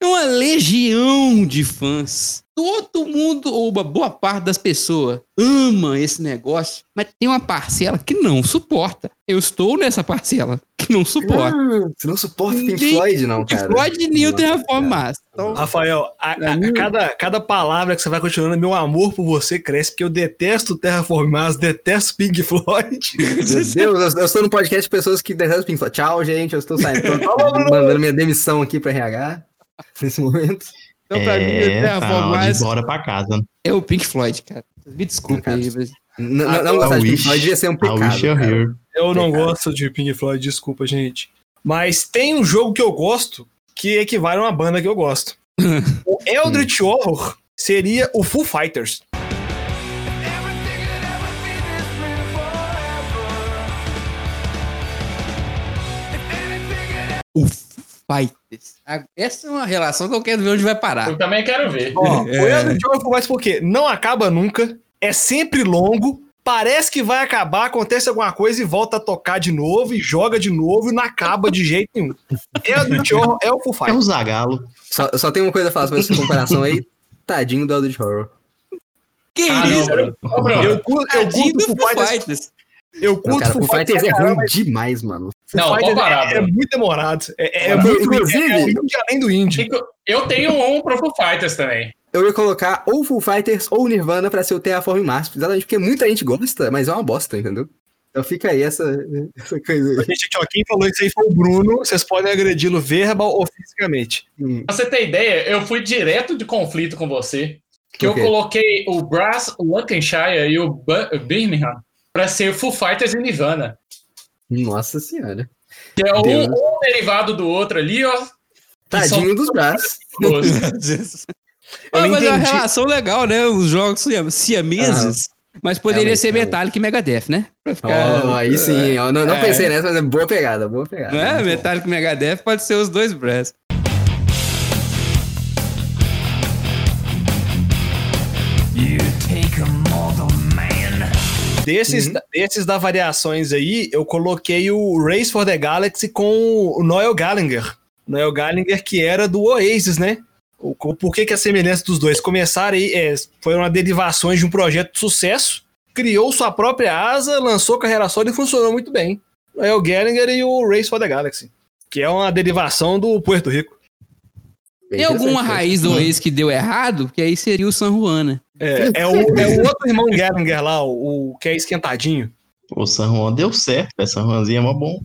É uma legião de fãs. Todo mundo, ou uma boa parte das pessoas, ama esse negócio, mas tem uma parcela que não suporta. Eu estou nessa parcela que não suporta. Ah, Você não suporta Pink Floyd, não, Pink cara. Floyd nem o Nossa, Terraform cara. Mars. Então, Rafael, a, a- a cada, cada palavra que você vai continuando, meu amor por você cresce, porque eu detesto Terraformars, detesto Pink Floyd. Meu Deus, eu, eu estou no podcast de pessoas que detestam Pink Floyd. Tchau, gente, eu estou saindo. Tô mandando minha demissão aqui pra RH nesse momento. então pra mim, o É, Terraform tá, de Mars bora pra casa. é o Pink Floyd, cara. Me desculpe Cara, aí, mas... N- Ah, Não, não gostar de Pink. Floyd devia ser um pecado. wish you're cara. here. Eu não Pecado. gosto de Pink Floyd, desculpa, gente. Mas tem um jogo que eu gosto que equivale a uma banda que eu gosto. o Eldritch Horror seria o Foo Fighters. O Fighters. Essa é uma relação que eu quero ver onde vai parar. Eu também quero ver. Ó, O É. Foo Fighters por quê? Não acaba nunca, é sempre longo, parece que vai acabar, acontece alguma coisa e volta a tocar de novo, e joga de novo e não acaba de jeito nenhum. Eldritch Horror é o É Fighters. o Zagalo. Só, só tem uma coisa a falar sobre essa comparação aí. Tadinho do Eldritch Horror. Que Ah, não, isso? Bruno. Eu, cu- eu Tadinho curto Foo Fighters. Eu Não, curto cara, Foo o Fighters é ruim demais, mano. Foo Não, Fighters é, é muito demorado. É, é muito inclusive- é, além do indie. Eu tenho um pro Foo Fighters também. Eu ia colocar ou Full Fighters ou Nirvana pra ser o Terraform Mars, exatamente porque muita gente gosta, mas é uma bosta, entendeu? Então fica aí essa, essa coisa aí. Gente, ó, quem falou isso aí foi o Bruno. Vocês podem agredi-lo verbal ou fisicamente. Hum, Pra você ter ideia, eu fui direto de conflito com você. Que eu Ok. coloquei o Brass Lancashire e o Birmingham pra ser Foo Fighters e Nirvana. Nossa senhora. Que é um, um derivado do outro ali, ó. Tadinho dos braços. Ah, mas é uma relação legal, né? Os jogos siam- siameses. Mas poderia Realmente, ser. Metallica e Megadeth, né? Pra ficar- Oh, aí sim, ó, não, não É. pensei nessa, mas é boa pegada, boa pegada. Não é? Muito bom. Metallica e Megadeth pode ser os dois brass. Desses, Uhum. desses da variações aí, eu coloquei o Race for the Galaxy com o Noel Gallagher. Noel Gallagher, que era do Oasis, né? O, por que, que a semelhança dos dois? Começaram aí, é, foram derivações de um projeto de sucesso, criou sua própria asa, lançou carreira solo e funcionou muito bem. Noel Gallagher e o Race for the Galaxy, que é uma derivação do Puerto Rico. Tem alguma raiz do ex que deu errado? Que aí seria o San Juan, né? É, é o, é o outro irmão Gallagher lá, o, o que é esquentadinho. O San Juan deu certo, velho. San Juanzinho é mó bom.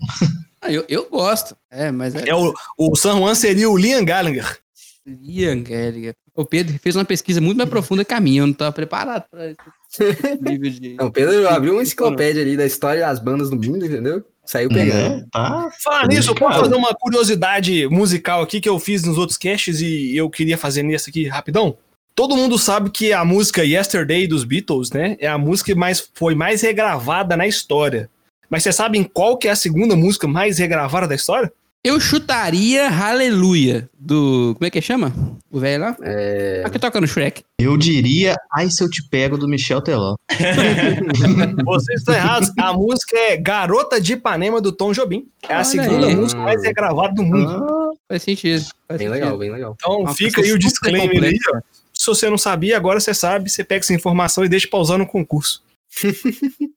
Ah, eu, eu gosto. É, mas é, É o, o San Juan seria o Liam Gallagher. Ian Gallagher. O Pedro fez uma pesquisa muito mais profunda que a minha. Eu não tava preparado pra esse nível de. Não, o Pedro abriu uma enciclopédia ali da história das bandas do mundo, entendeu? Saiu pegando. É, tá. Falar nisso, eu posso fazer uma curiosidade musical aqui que eu fiz nos outros casts e eu queria fazer nesse aqui rapidão? Todo mundo sabe que a música Yesterday dos Beatles, né, é a música que mais, foi mais regravada na história. Mas vocês sabem qual que é a segunda música mais regravada da história? Eu chutaria Hallelujah, do. Como é que chama? O velho lá? É... A que toca no Shrek. Eu diria Ai Se Eu Te Pego, do Michel Teló. Vocês estão errados. A música é Garota de Ipanema, do Tom Jobim. É a Olha segunda aí. música mais regravada do mundo. Ah, faz sentido. Faz Bem sentido. legal, bem legal. Então Uma fica aí o disclaimer aí, ó. Se você não sabia, agora você sabe, você pega essa informação e deixa pausar no concurso.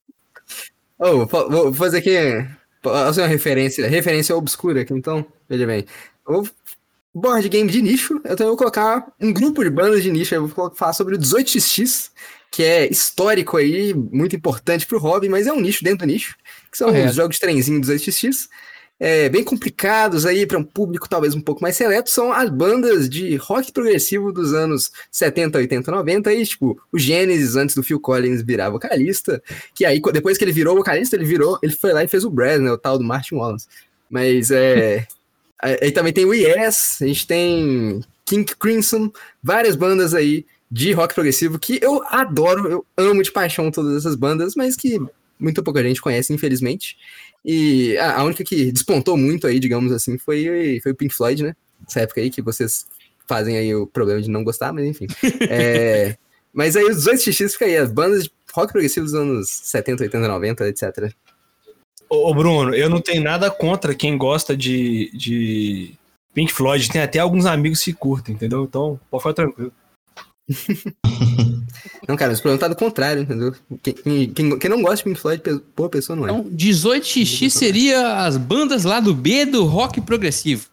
Oh, vou vou fazer aqui. Fazer uma referência, referência obscura aqui, então. Veja bem. O board game de nicho, eu também vou colocar um grupo de bandas de nicho. Eu vou falar sobre o 18x, que é histórico aí, muito importante pro hobby, mas é um nicho dentro do nicho, que são Correto. os jogos de trenzinho 18x. É, bem complicados aí para um público talvez um pouco mais seleto, são as bandas de rock progressivo dos anos 70, 80, 90, aí, tipo, o Genesis antes do Phil Collins virar vocalista, que aí, depois que ele virou vocalista, ele virou, ele foi lá e fez o Brass, né, o tal do Martin Wallace. Mas é. aí também tem o Yes, a gente tem King Crimson, várias bandas aí de rock progressivo que eu adoro, eu amo de paixão todas essas bandas, mas que muito pouca gente conhece, infelizmente. E a a única que despontou muito aí, digamos assim, foi, foi o Pink Floyd, né? Essa época aí que vocês fazem aí o problema de não gostar, mas enfim. É, mas aí os dois xx fica aí, as bandas de rock progressivo dos anos 70, 80, 90, etc. Ô, ô, Bruno, eu não tenho nada contra quem gosta de, de Pink Floyd. Tem até alguns amigos que curtem, entendeu? Então, pode ficar tranquilo. Não, cara, os problemas tá do contrário, entendeu? Quem, quem- quem- não gosta de Pink Floyd, boa pessoa não é. Então, 18x seria as bandas lá do B do rock progressivo.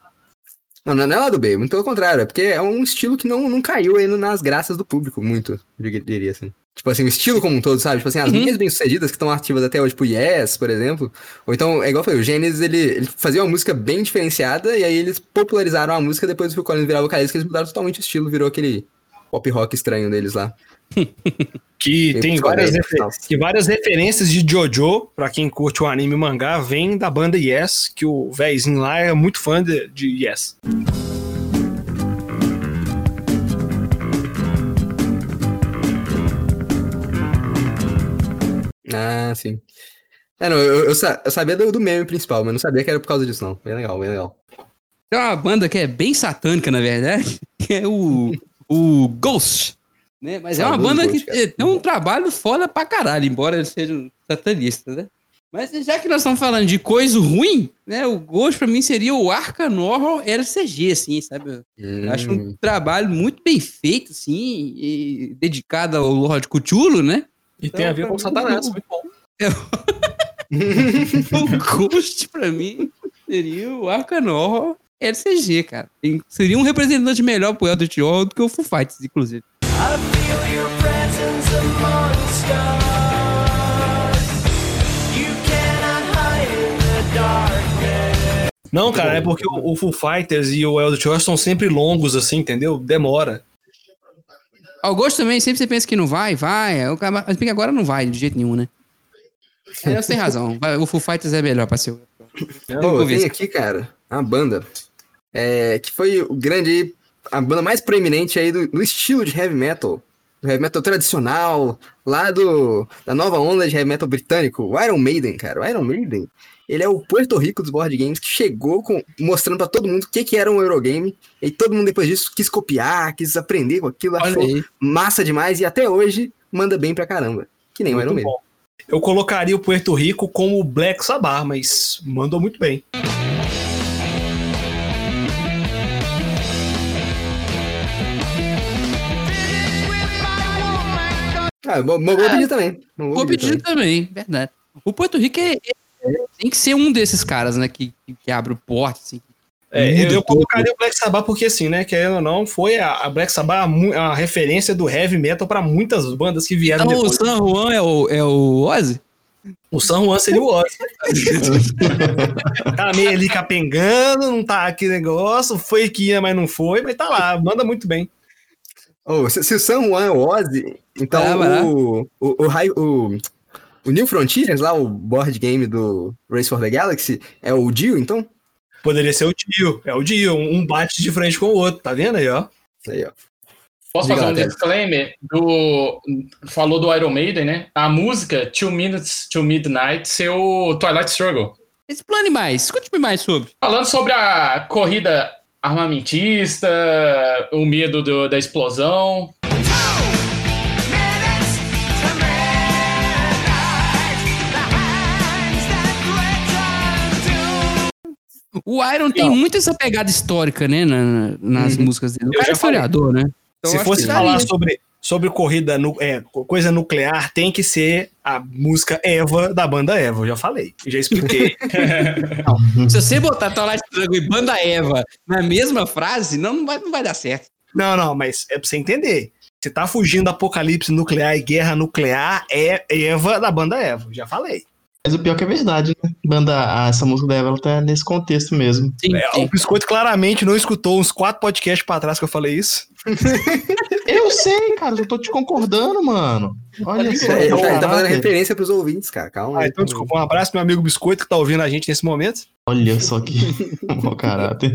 Não, não é lá do B, muito pelo contrário, é porque é um estilo que não, não caiu ainda nas graças do público, muito, eu diria assim. Tipo assim, o estilo como um todo, sabe? Tipo assim, as Uhum. bem-sucedidas que estão ativas até hoje, tipo Yes, por exemplo. Ou então, é igual eu falei, o Genesis, ele, ele fazia uma música bem diferenciada, e aí eles popularizaram a música depois do Phil Collins virar vocalista, que eles mudaram totalmente o estilo, virou aquele pop rock estranho deles lá. Que tem várias, refer- que várias referências de Jojo, pra quem curte o anime e mangá, vem da banda Yes, que o véizinho lá é muito fã de, de Yes. Ah, sim. É, não, eu, eu, eu sabia do, do meme principal, mas não sabia que era por causa disso, não. Bem legal, bem legal. Tem uma banda que é bem satânica, na verdade, que é o, o Ghost. Né? Mas é uma Saudoso banda que tem um trabalho foda pra caralho, embora eles sejam satanistas, né? Mas já que nós estamos falando de coisa ruim, né? O Ghost pra mim seria o Arca Horror LCG, assim, sabe? Eu acho Hum. um trabalho muito bem feito, assim, e dedicado ao Lord Cthulhu, né? E tem a ver com Satanás, muito bom. O Ghost, pra mim, seria o Arcanor LCG, cara. Seria um representante melhor pro Eldritch Horror do que o Foo Fighters, inclusive. Não, cara, é porque o, o Foo Fighters e o Eldritch Horror são sempre longos, assim, entendeu? Demora. Ghost também, sempre você pensa que não vai, vai. O cara- Mas agora não vai de jeito nenhum, né? É, você tem razão. O Foo Fighters é melhor pra ser. o- Pô, Vamos ver tem se- aqui, cara, uma banda é, que foi o grande, a banda mais proeminente aí do, do estilo de heavy metal, do heavy metal tradicional, lá do, da nova onda de heavy metal britânico, o Iron Maiden, cara, o Iron Maiden, ele é o Puerto Rico dos board games que chegou com, mostrando pra todo mundo o que, que era um Eurogame, e todo mundo depois disso quis copiar, quis aprender com aquilo, Olha achou aí. massa demais, e até hoje manda bem pra caramba, que nem o Iron Muito Maiden. bom. Eu colocaria o Puerto Rico como o Black Sabbath, mas mandou muito bem. Ah, vou pedir também. Vou Vou pedir pedir também, verdade. O Porto Rico é, é- tem que ser um desses caras, né? Que, que, abre o porte, assim. É, eu, eu colocaria o Black Sabbath porque, assim, né, querendo ou não, foi a, a Black Sabbath a, a referência do heavy metal pra muitas bandas que vieram Então o depois. San Juan é o, é o Ozzy? O San Juan seria o Ozzy. tá meio ali capengando, não tá aqui negócio, foi que ia, mas não foi, mas tá lá, manda muito bem. Oh, se, se o San Juan é o Ozzy, então Ah, lá. o, o, o, o, o New Frontiers, lá, o board game do Race for the Galaxy, é o Dio, então? Poderia ser o Dio, é o Dio, um bate de frente com o outro, tá vendo aí, ó? Isso aí, ó. Posso Diga fazer um disclaimer? Do, falou do Iron Maiden, né? A música Two Minutes to Midnight ser o Twilight Struggle. Explane mais, conte-me mais sobre. Falando sobre a corrida armamentista, o medo do- da explosão. O Iron tem Não. muito essa pegada histórica, né, na- nas Uhum. músicas dele. O cara é historiador, né? Então, Se fosse falar sobre, sobre corrida, nu- é, co- coisa nuclear, tem que ser a música Eva da banda Eva. Eu já falei, já expliquei. Se você botar Twilight Struggle e Banda Eva na mesma frase, não, não, vai, não vai dar certo. não, não, mas é pra você entender. Você tá fugindo do apocalipse nuclear e guerra nuclear, é Eva da banda Eva. Já falei. Mas o pior que é verdade, né? Banda, ah, essa música da Eva ela tá nesse contexto mesmo. Sim, É, sim. o Biscoito claramente não escutou uns quatro podcasts pra trás que eu falei isso. Eu sei, cara, eu tô te concordando, mano. Olha só. Ele tá- ele tá fazendo caráter. referência pros ouvintes, cara. Calma. Ah, aí, então calma aí. desculpa, um abraço pro meu amigo Biscoito que tá ouvindo a gente nesse momento. Olha só que mau caráter.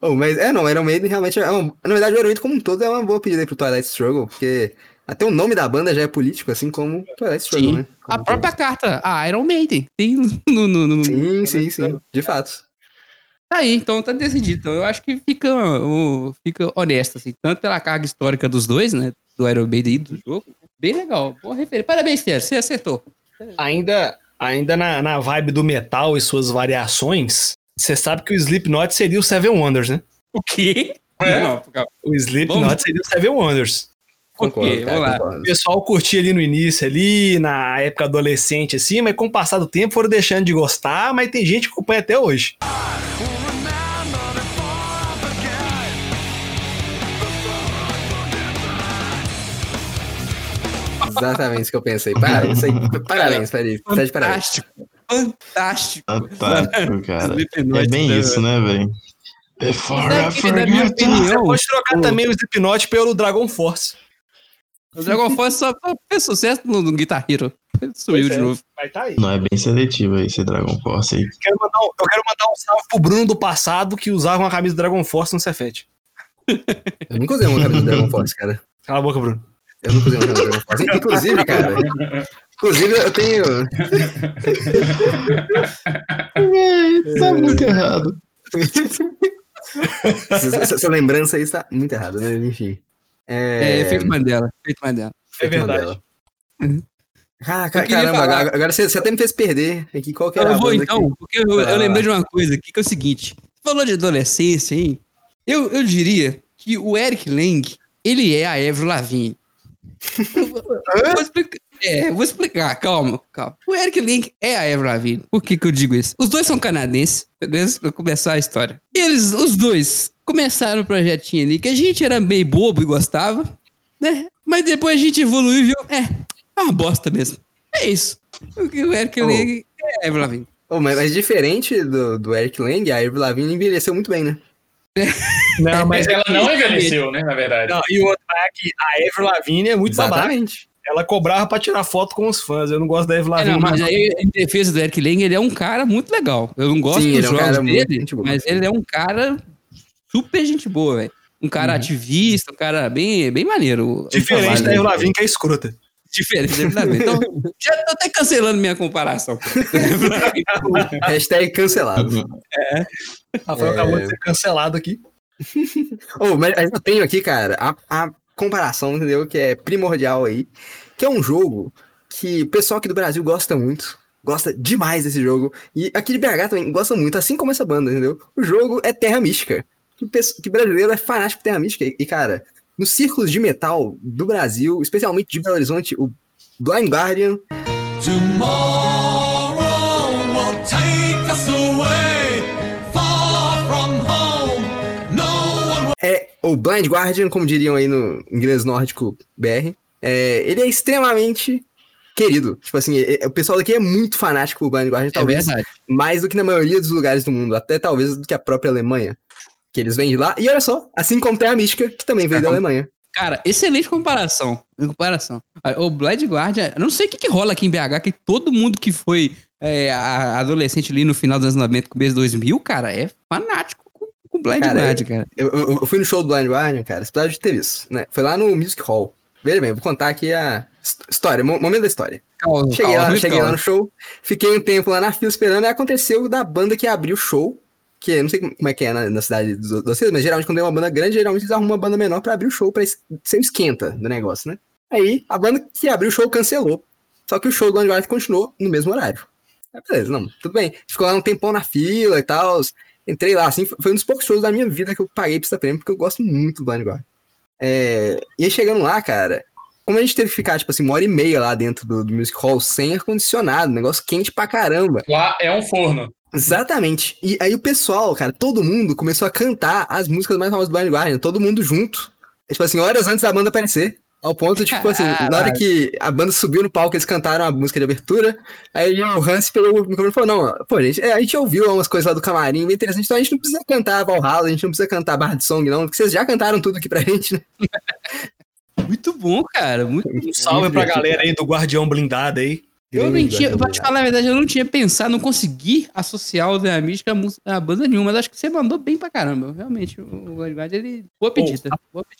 Oh, mas é, não, Iron Maiden realmente é uma, Na verdade, o Iron Maiden como um todo é uma boa pedida aí pro Twilight Struggle, porque até o nome da banda já é político, assim como Twilight Struggle, Sim. né? A Como própria carta, a Iron Maiden, tem no... no, no-. Sim, sim, sim. De fato. Tá aí, então tá decidido. Então eu acho que fica, fica honesto, assim, tanto pela carga histórica dos dois, né, do Iron Maiden e do jogo. Bem legal, boa referência. Parabéns, Fer, você acertou. Ainda, ainda na, na vibe do metal e suas variações, você sabe que o Slipknot seria o Seven Wonders, né? O quê? É. Não. O Slipknot Vamos- seria o Seven Wonders. Concordo, Ok, cara, vamos lá. O concordo. pessoal curtia ali no início, ali, na época adolescente, assim, mas com o passar do tempo foram deixando de gostar, mas tem gente que acompanha até hoje. Exatamente isso que eu pensei. Parabéns, isso aí. Parabéns, Felipe. Tá de parabéns. Fantástico, fantástico. Fantástico, cara. É bem né, isso, né, velho? Before I na minha forget. opinião, Pode trocar o- também o Slipknot pelo Dragon Force. O Dragon Force só só fez sucesso no, no Guitar Hero. Sumiu Pois de é. novo. Vai tá aí. Não é bem seletivo aí esse Dragon Force aí. Quero mandar um- eu quero mandar um salve pro Bruno do passado que usava uma camisa do Dragon Force no Cefete. Eu nunca usei uma camisa do Dragon Force, cara. Cala a boca, Bruno. Eu nunca usei uma camisa do Dragon Force. Inclusive, cara. Inclusive, eu tenho. Tá muito errado. Essa, essa- essa lembrança aí está muito errada, né? Enfim. É, É, efeito Mandela. Efeito Mandela. É verdade. Mandela. Ah, Eu ca- queria caramba, falar- agora, você, você até me fez perder aqui. Qual que era Eu a vou banda então, que- porque eu, eu Ah. lembrei de uma coisa aqui, que é o seguinte. Você falou de adolescência, hein? Eu, eu diria que o Eric Lang, ele é a Avril Lavigne. Eu vou, eu explicar. É, eu vou explicar, calma, calma. O Eric Lang é a Avril Lavigne. Por que que eu digo isso? Os dois são canadenses, beleza? Pra começar a história. Eles, os dois, começaram o projetinho ali, que a gente era meio bobo e gostava, né? Mas depois a gente evoluiu e viu, é, é uma bosta mesmo. É isso. O que o Eric Oh. Lang é a Avril Lavigne. Oh, mas, mas diferente do, do Eric Lang, a Avril Lavigne envelheceu muito bem, né? Não, mas Ela não envelheceu, né, na verdade. Não, e o outro é que a Avril Lavigne é muito babaca. Exatamente. Ela cobrava pra tirar foto com os fãs. Eu não gosto da Avril É, Lavigne. não, mas aí, em defesa do Eric Lang, ele é um cara muito legal. Eu não gosto Sim, dos ele é um jogos muito dele, mas ele é um cara super gente boa, velho. Um cara ativista, um cara bem, bem maneiro. Diferente da. Lavigne, que é escrota. Diferente. Então, já tô até cancelando minha comparação. Hashtag cancelado. Rafael É. acabou de ser cancelado aqui. Oh, mas mas eu tenho aqui, cara, a, a comparação, entendeu? Que é primordial aí. Que é um jogo que o pessoal aqui do Brasil gosta muito. Gosta demais desse jogo. E aqui de BH também gosta muito, assim como essa banda, entendeu? O jogo é Terra Mística. Que, que brasileiro é fanático por Terra Mística. E, cara, nos círculos de metal do Brasil, especialmente de Belo Horizonte, o Blind Guardian Tomorrow will take us away, far from home. No one é o Blind Guardian, como diriam aí no inglês nórdico BR. É, ele é extremamente querido. Tipo assim, é- é- o pessoal daqui é muito fanático por Blind Guardian, É talvez verdade. mais do que na maioria dos lugares do mundo, até talvez do que a própria Alemanha. Que eles vêm de lá. E olha só, assim como tem a Mística, que também veio da Alemanha. Cara, excelente comparação. Comparação. O Blade Guardian, eu não sei o que, que rola aqui em BH, que todo mundo que foi é, adolescente ali no final dos anos 90, começo de 2000, cara, é fanático com, com Blade Cara, Guardian, cara. Eu, eu- eu fui no show do Blind Guardian, cara, precisava de ter isso, né? Foi lá no Music Hall. Veja bem, vou contar aqui a his- história, mo- momento da história. Calma, Cheguei, calma, lá, cheguei lá calma. no show, fiquei um tempo lá na fila esperando, e aconteceu da banda que abriu o show, que não sei como é que é na, na cidade de vocês, mas geralmente quando é uma banda grande, geralmente eles arrumam uma banda menor pra abrir o show, pra um esquenta do negócio, né? Aí, a banda que abriu o show cancelou, só que o show do Guardian continuou no mesmo horário. Aí, beleza, não, tudo bem. Ficou lá um tempão na fila e tal, entrei lá, assim, foi um dos poucos shows da minha vida que eu paguei essa prêmio, porque eu gosto muito do Guardian. É, e aí chegando lá, cara, como a gente teve que ficar, tipo assim, uma hora e meia lá dentro do, do Music Hall sem ar-condicionado, negócio quente pra caramba. Lá é um forno. Exatamente. E aí o pessoal, cara, todo mundo começou a cantar as músicas mais famosas do Blind Guardian, todo mundo junto. Tipo assim, horas antes da banda aparecer. Ao ponto, tipo assim, na hora que a banda subiu no palco, eles cantaram a música de abertura. Aí o Hans pegou o microfone e falou: Não, pô, gente, é, a gente ouviu umas coisas lá do camarim bem interessante, então a gente não precisa cantar Valhalla, a gente não precisa cantar Barra de Song, não, porque vocês já cantaram tudo aqui pra gente, né? Muito bom, cara. Muito Um salve pra galera aí do Guardião Blindado aí. Eu não tinha, pra te falar a verdade, eu não tinha pensado, não consegui associar o The Mística a, banda nenhuma, mas acho que você mandou bem pra caramba. Realmente, o Vanguard, ele. Boa pedida. pedida.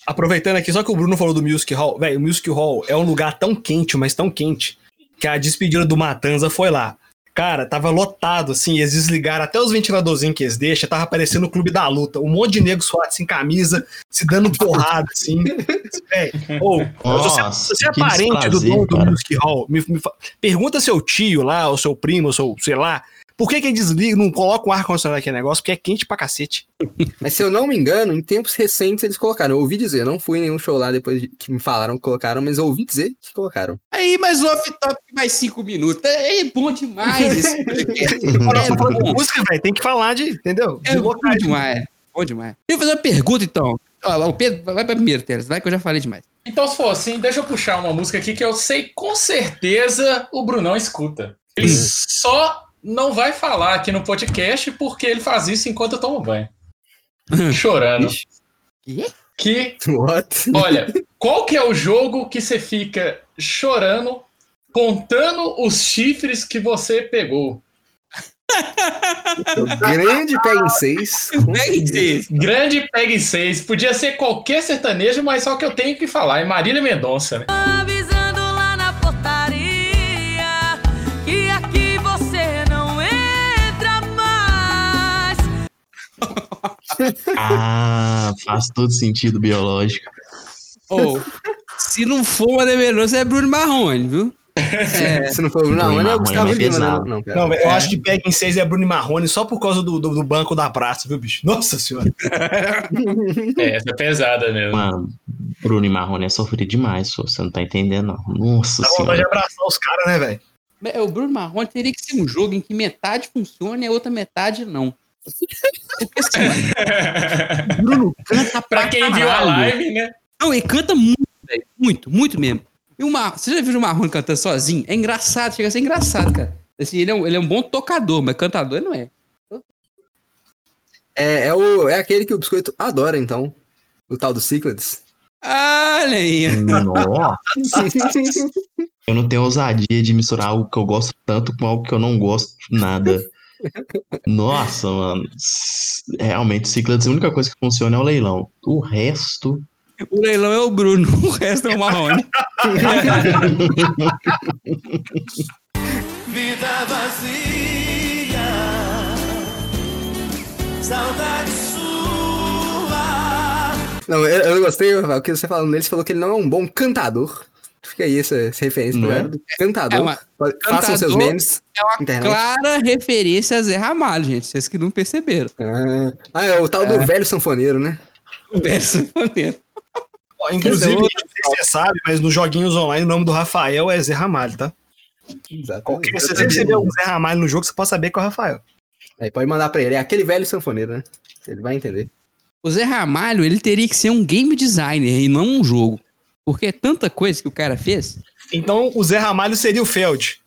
Aproveitando aqui, só que o Bruno falou do Music Hall. Velho, o Music Hall é um lugar tão quente, mas tão quente, que a despedida do Matanza foi lá. Cara, tava lotado, assim, eles desligaram até os ventiladorzinhos que eles deixam, tava parecendo o clube da luta. Um monte de nego suado sem camisa, se dando porrada, assim. Se você, Nossa, se você é que parente do desprazer, dono do. Music Hall, me, me pergunta seu tio lá, ou seu primo, ou seu, sei lá, por que que desliga, não coloca um ar-condicionado naquele negócio? Porque é quente pra cacete. Mas se eu não me engano, em tempos recentes eles colocaram. Eu ouvi dizer, não fui em nenhum show lá depois de- que me falaram que colocaram, mas eu ouvi dizer que colocaram. Aí, mais off-top, mais cinco minutos. É bom demais esse podcast. Agora, É de bom. música, velho, tem que falar de, entendeu? De É bom locais. demais. Bom demais. Deixa eu fazer uma pergunta, então. Ó, o Pedro, vai pra primeiro, Teres. Vai que eu já falei demais. Então, se for assim, deixa eu puxar uma música aqui que eu sei com certeza o Brunão escuta. Ele só não vai falar aqui no podcast porque ele faz isso enquanto eu tomo banho. Chorando. Que, What? olha, qual que é o jogo que você fica chorando, contando os chifres que você pegou? Grande pega em seis. Grande Peg 6. Podia ser qualquer sertanejo, mas só que eu tenho que falar. É Marília Mendonça, né? Ah, faz todo sentido biológico. Ou, se não for uma Demerosa, é Bruno Marrone, viu? É, Se não for, não, Bruno não é o Marrone Gustavo é Lima, né? Não. Não, velho, eu acho que pega em seis é Bruno Marrone só por causa do, do, do banco da praça, viu, bicho? Nossa senhora. É, essa é pesada mesmo. Mano, Bruno Marrone é sofrido demais, só, você não tá entendendo, não. Nossa Dá vontade de senhora. abraçar os caras, né, velho? é, o Bruno Marrone teria que ser um jogo em que metade funciona e a outra metade não. Porque assim, Bruno canta pra quem viu a caralho. live, né? Não, ele canta muito, velho. Muito, muito mesmo. E o Mar... Você já viu o Marrone cantando sozinho? É engraçado, chega a ser engraçado, cara. Assim, ele, é um, ele é um bom tocador, mas cantador ele não é. É, é, o, é aquele que o Biscoito adora, então. O tal do Secrets. Olha aí. Eu não tenho ousadia de misturar algo que eu gosto tanto com algo que eu não gosto de nada. Nossa, mano. Realmente, Ciclades, a única coisa que funciona é o leilão. O resto. O leilão é o Bruno, o resto é o Marrone. Vida vazia, saudade sua. Não, eu, eu gostei, Rafael, o que você falando nele, você falou que ele não é um bom cantador. Fica aí essa, essa referência Não pro é? Cantador. É uma- Façam seus cantador memes. É uma Internet. clara referência a Zé Ramalho, gente. Vocês que não perceberam. Ah, ah, é o tal do velho sanfoneiro, né? O verso maneiro. Ó, Inclusive, é não sei se você sabe, mas nos joguinhos online o nome do Rafael é Zé Ramalho, tá? Qualquer, se você receber um Zé Ramalho no jogo, você pode saber que é o Rafael. Aí pode mandar pra ele. É aquele velho sanfoneiro, né? Ele vai entender. O Zé Ramalho, ele teria que ser um game designer e não um jogo. Porque é tanta coisa que o cara fez. Então, o Zé Ramalho seria o Feld.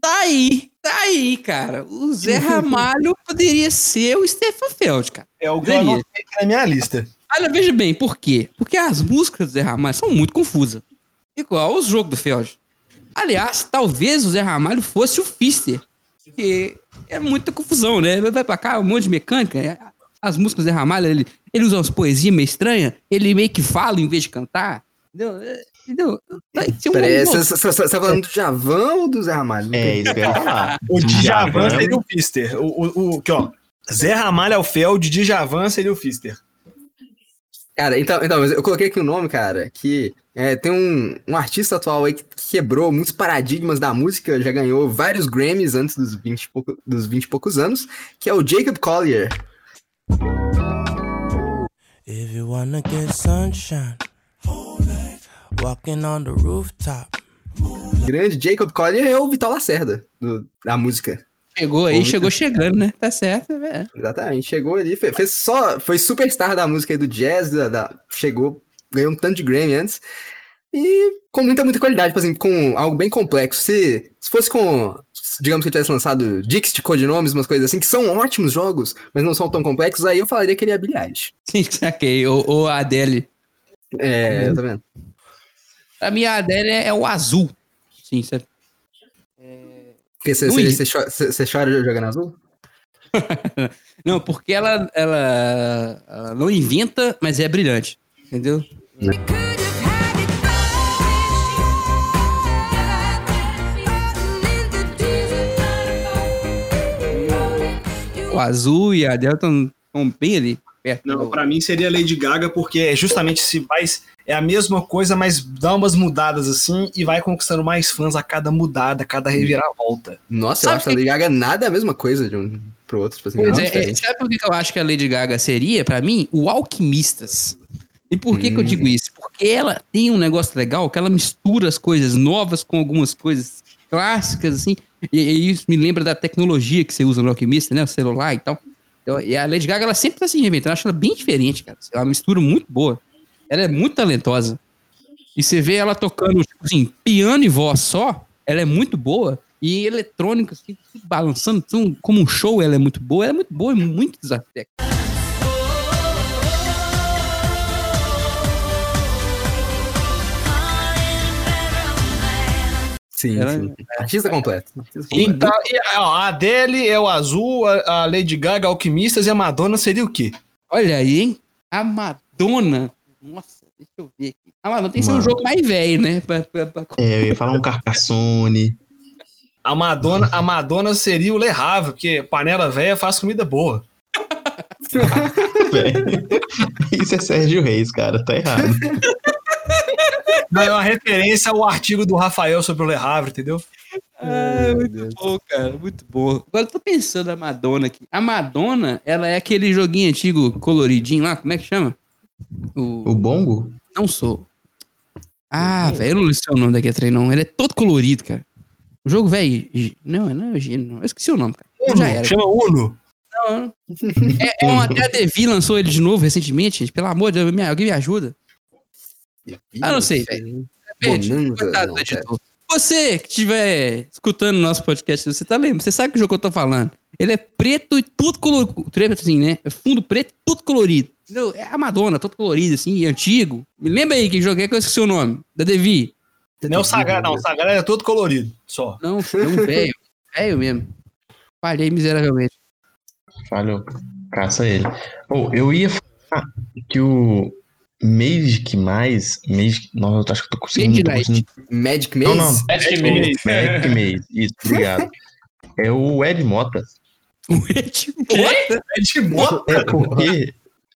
Tá aí, tá aí, cara. O Zé Ramalho poderia ser o Stefan Feld, cara. É o que eu aqui na minha lista. Olha, veja bem, por quê? Porque as músicas do Zé Ramalho são muito confusas. Igual os jogos do Feld. Aliás, talvez o Zé Ramalho fosse o Fister. Porque é muita confusão, né? Vai pra cá, um monte de mecânica. é- As músicas do Zé Ramalho, ele, ele usa umas poesias meio estranhas. Ele meio que fala em vez de cantar. Entendeu? É, Entendeu? Um Peraí, você você- você tá falando do Javão ou do Zé Ramalho? É, isso que eu ia falar. O Djavan seria o Fister. O, o, o, aqui, ó. Zé Ramalho é o Feld, Djavan seria o Fister. Cara, então, então, mas eu coloquei aqui o nome, cara, que é, tem um, um artista atual aí que quebrou muitos paradigmas da música, já ganhou vários Grammys antes dos 20 e, pouco, dos 20 e poucos anos, que é o Jacob Collier. If you wanna get sunshine, walking on the rooftop. Grande Jacob Collier é o Vital Lacerda, do- da música. Chegou aí, chegou chegando, né? Tá certo, é. Exatamente, chegou ali, fe- fez, só, foi superstar da música aí do jazz, da, da- chegou, ganhou um tanto de Grammy antes, e com muita, muita qualidade, por exemplo, com algo bem complexo. Se, se fosse com, digamos que ele tivesse lançado Dixit, codinomes, umas coisas assim, que são ótimos jogos, mas não são tão complexos, aí eu falaria que ele é Billie Eilish. Sim, saquei. Ou, ou a Adele. É, tá vendo? Pra mim, a Adele é, é o azul. Sim, certo? Porque você, chora, jogando azul? Não, porque ela, ela, ela não inventa, mas é brilhante. Entendeu? O azul e a Adele estão bem ali, perto. Não, do- pra mim seria Lady Gaga, porque é justamente se vai. É a mesma coisa, mas dá umas mudadas assim e vai conquistando mais fãs a cada mudada, a cada reviravolta. Nossa, Sabe eu acho a que- Lady Gaga nada a mesma coisa de um pro outro. Tipo assim, Pois é, é, sabe por que eu acho que a Lady Gaga seria, pra mim, o Alquimistas? E por que, que eu digo isso? Porque ela tem um negócio legal que ela mistura as coisas novas com algumas coisas clássicas, assim. E, e isso me lembra da tecnologia que você usa no Alquimista, né? O celular e tal. Então, e a Lady Gaga, ela sempre tá se reinventando. Eu acho ela bem diferente, cara. É uma mistura muito boa. Ela é muito talentosa. E você vê ela tocando, tipo assim, piano e voz só, ela é muito boa. E eletrônica, assim, balançando, como um show, ela é muito boa. Ela é muito boa e muito desafiante. Sim, sim. Artista completo. Artista completo. Então, e, ó, a Adele é o azul, a, a Lady Gaga Alquimistas e a Madonna seria o quê? Olha aí, hein? A Madonna. Nossa, deixa eu ver aqui. A Madonna tem que ser um Mano. jogo mais velho, né? Pra- pra- pra- É, eu ia falar um Carcassone. A Madonna, a Madonna seria o Le Havre, porque panela velha faz comida boa. Isso é Sérgio Reis, cara. Tá errado. Não, é uma referência ao artigo do Rafael sobre o Le Havre, entendeu? Ah, muito bom, cara. Muito bom. Agora eu tô pensando na Madonna aqui. A Madonna, ela é aquele joguinho antigo coloridinho lá, como é que chama? O... O bongo? Não sou. Ah, velho, eu não sei o nome daquele trem, não. Ele é todo colorido, cara. O jogo, velho. Não, não é não. Eu esqueci o nome, cara. Então já era. Chama Uno. Não. É, é um, até a Devi lançou ele de novo recentemente, gente. Pelo amor de Deus, me- alguém me ajuda. Ah, não sei, velho. Você que estiver escutando nosso podcast, você tá lembrando? Você sabe que jogo que eu tô falando. Ele é preto e tudo colorido. Preto assim, né? É fundo preto e tudo colorido. Entendeu? É a Madonna, todo colorido assim, e antigo. Me lembra aí que jogo é que eu esqueci o nome. Da Devi. Não é o Sagrado, não. O Sagrado é todo colorido, só. Não, é um velho. velho mesmo. Falhei miseravelmente. Falhou. Caça ele. Ou eu ia falar que o Magic mais. Magic. Não, eu acho que eu tô conseguindo. Magic tô conseguindo- Magic Não, Maze? não. Magic É Maze. Magic Maze. Isso, obrigado. É o Ed Mota. O Ed Quê? Mota. De moto. É porque.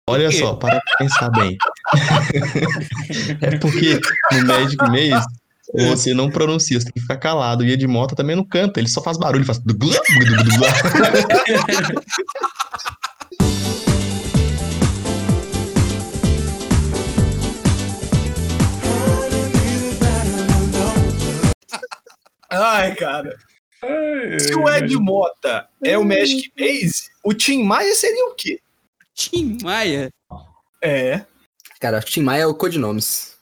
Olha só, para pra pensar bem. é porque no Magic Maze você não pronuncia, você tem que ficar calado. E Ed Mota também não canta, ele só faz barulho, faz. Ai, cara. Se o Ed Mota é o Magic Maze, o Tim Maia seria o quê? Tim Maia. É. Cara, acho que Tim Maia é o codinomes.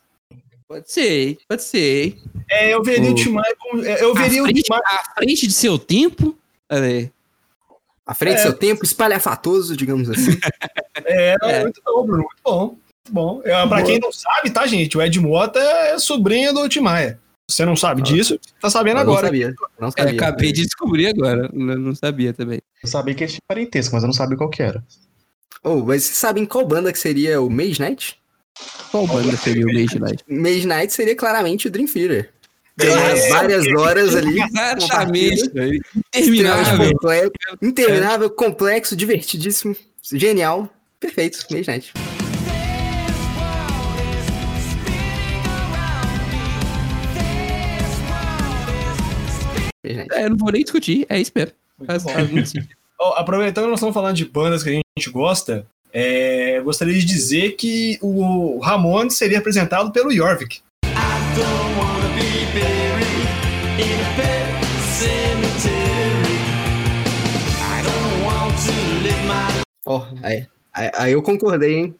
Pode ser, pode ser. É, eu veria o, O- Tim Maia como. é, Eu veria à, o Tim frente, Maia. à frente de seu tempo. Aí. À frente do É. seu tempo, espalhafatoso, digamos assim. É, É. muito bom, Bruno. Muito bom. Muito bom. É, pra quem não sabe, tá, gente? O Ed Mota é sobrinho do Tim Maia. Você não sabe disso, tá sabendo Eu não agora. sabia. Não É, sabia. acabei de descobrir agora. Não, não sabia também. Eu sabia que tinham parentesco, mas eu não sabia qual que era. Oh, mas vocês sabem qual banda que seria o Mage Knight? Qual banda seria o Mage Light? Mage Knight seria claramente o Dream Theater. Tem É. várias horas ali. Exatamente. Interminável. complexo, interminável, complexo, divertidíssimo, genial. Perfeito, Mage Knight. Mage Knight. É, eu não vou nem discutir, é isso mesmo. Faz, faz muito sentido. Aproveitando que nós estamos falando de bandas que a gente gosta, é, gostaria de dizer que o Ramones seria apresentado pelo Jorvik. Ó, aí, aí, aí eu concordei, hein?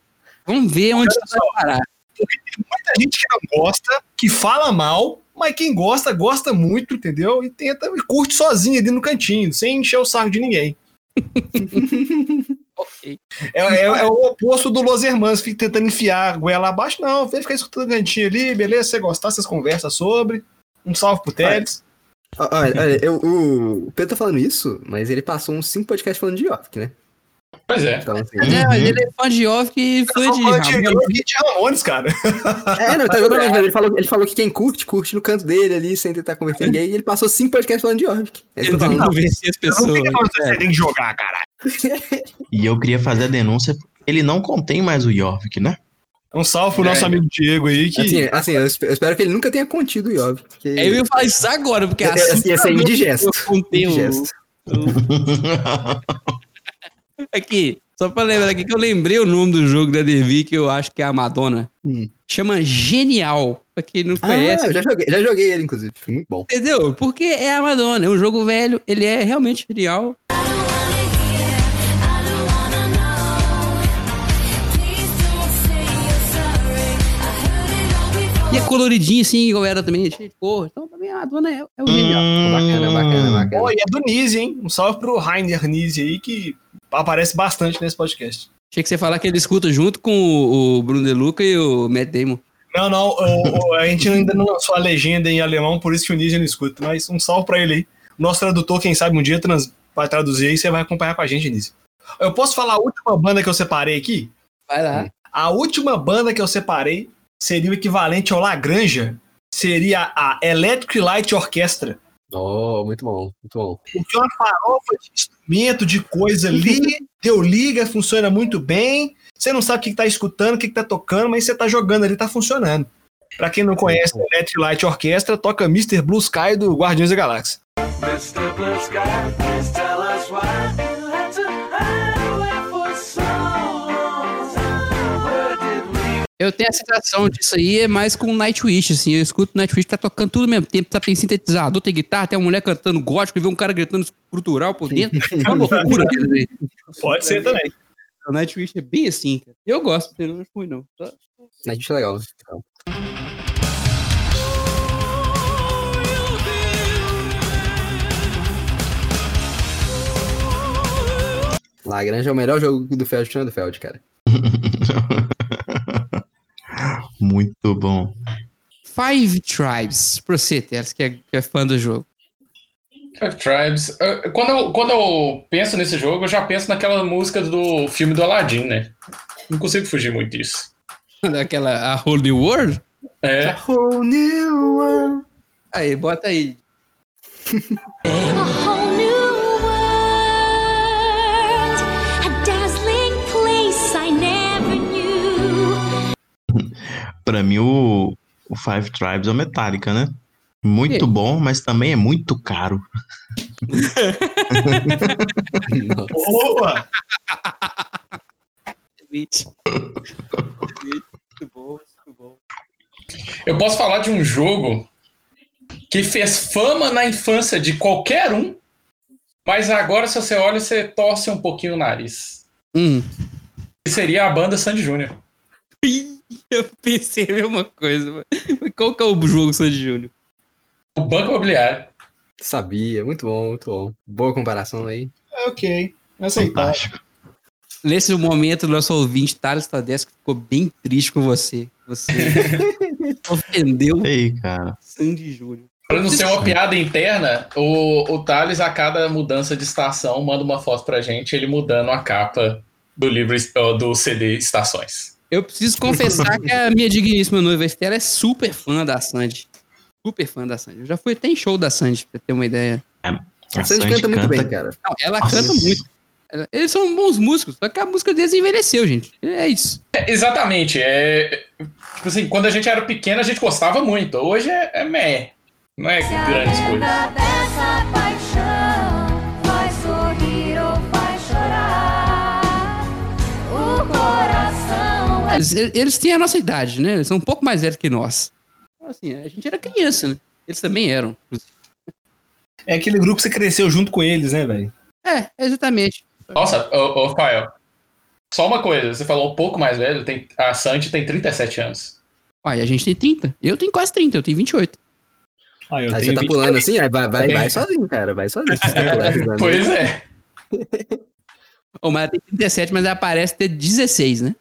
Vamos ver onde isso vai parar. Muita gente que não gosta, que fala mal, mas quem gosta, gosta muito, entendeu? E tenta e curte sozinho ali no cantinho, sem encher o saco de ninguém. Ok. É, é- é o oposto do Los Hermanos, fica tentando enfiar a goela abaixo. Não, vem ficar escutando o cantinho ali, beleza? Se você gostar, vocês conversam sobre. Um salve pro Teles. Ó, Olha, olha eu- o, o Pedro tá falando isso, mas ele passou uns 5 podcasts falando de York, né? Pois é. Então, assim, É, mas ele é fã de Off e fã de Ramones. Jorvik de Ramones, cara. É, não, tá mas ele falou, ele falou que quem curte, curte no canto dele ali, sem tentar converter ninguém, e ele passou 5 podcasts falando de. É tô Tentando falando. convencer as Não pessoas. tem que você tem que jogar, caralho. E eu queria fazer a denúncia. Ele não contém mais o Jorvik, né? Um salve pro nosso É. amigo Diego aí, que Assim, assim eu espe- eu espero que ele nunca tenha contido o York. Porque... É, Eu ia falar isso agora, porque É, assim. ia ser indigesto. Eu contei o- Indigesto. Aqui, só pra lembrar aqui que eu lembrei o nome do jogo da Devi, que eu acho que é a Madonna. Hum. Chama Genial. Pra quem não Ah, conhece. eu já joguei, já joguei ele, inclusive. Foi muito bom. Entendeu? Porque é a Madonna, é um jogo velho, ele é realmente genial. E é coloridinho assim, igual era também, cheio de cor. Então também a Madonna é, é o genial. Hum, Bacana, bacana, bacana. Pô, e é do Nise, hein? Um salve pro Rainer Nise aí, que aparece bastante nesse podcast. Achei que você ia falar que ele escuta junto com o, Bruno De Luca e o Matt Damon. Não, não, o- o- a gente ainda não lançou a legenda em alemão, por isso que o Nise não escuta. Mas um salve pra ele aí. Nosso tradutor, quem sabe um dia trans- vai traduzir aí, você vai acompanhar com a gente, Nise. Eu posso falar a última banda que eu separei aqui? Vai lá. A última banda que eu separei seria o equivalente ao Lagranja, seria a Electric Light Orchestra. Oh, muito bom, muito bom. Porque é uma farofa de instrumento, de coisa ali, deu liga, funciona muito bem. Você não sabe o que está escutando, o que está tocando, mas você está jogando ali, está funcionando. Pra quem não conhece a Electric Light Orchestra, toca Mr. Blue Sky do Guardiões da Galáxia. Mr. Blue Sky, please tell us why Eu tenho a sensação disso aí, é mais com Nightwish, assim. Eu escuto Nightwish, tá tocando tudo ao mesmo tempo. Tá, tem sintetizador, tem guitarra, tem uma mulher cantando gótico e vê um cara gritando cultural por dentro. É uma loucura. Pode ser também. O Nightwish é bem assim, cara. Eu gosto, não acho ruim, não. Só- gente é legal. legal. Lagrange é o melhor jogo do Feld do Feld, cara. Muito bom. Five Tribes, pra você, Teres, que é, que é fã do jogo. Five Tribes. Eu- Quando eu, quando eu penso nesse jogo, eu já penso naquela música do filme do Aladdin, né? Não consigo fugir muito disso. Daquela A Whole New World? É. Whole new world. Aí, bota aí. Pra mim, o, o Five Tribes é o Metallica, né? Muito E? bom, mas também é muito caro. Boa! Muito bom, muito bom. Eu posso falar de um jogo que fez fama na infância de qualquer um, mas agora, se você olha, você torce um pouquinho o nariz. Hum. Que seria a banda Sandy Júnior. Eu pensei a mesma coisa. Mas Qual que é o jogo Sandy Júnior? O Banco Imobiliário. Sabia, muito bom, muito bom. Boa comparação aí. É ok. Aceitável. Fantástico. Nesse momento, nosso ouvinte, Thales Tadesco, ficou bem triste com você. Você ofendeu Ei, cara. Sandy Júnior. Para não ser uma piada interna, o, o Thales, a cada mudança de estação, manda uma foto pra gente, ele mudando a capa do livro ó, do CD Estações. Eu preciso confessar que a minha digníssima noiva Estela é super fã da Sandy. Super fã da Sandy. Eu já fui até em show da Sandy, pra ter uma ideia. A Você Sandy canta muito bem, cara. Não, ela Nossa. canta muito. Eles são bons músicos, só que a música deles envelheceu, gente. É isso. É, exatamente. É, tipo assim, quando a gente era pequeno, a gente gostava muito. Hoje é, é meh. Não é grandes coisas. Eles, eles têm a nossa idade, né? Eles são um pouco mais velhos que nós. Então, Assim, a gente era criança, né? Eles também eram. É aquele grupo que você cresceu junto com eles, né, velho? É, exatamente. Nossa, ô, ô Rafael. Só uma coisa, você falou um pouco mais velho, tem, a Sandy tem 37 anos. Olha, a gente tem 30. Eu tenho quase 30, eu tenho 28. Ah, eu Aí você tenho tá 20. pulando assim, aí vai, vai, É. vai sozinho, cara. Vai sozinho. Você tá pulando, Pois é. Ô, mas ela tem 37, mas ela parece ter 16, né?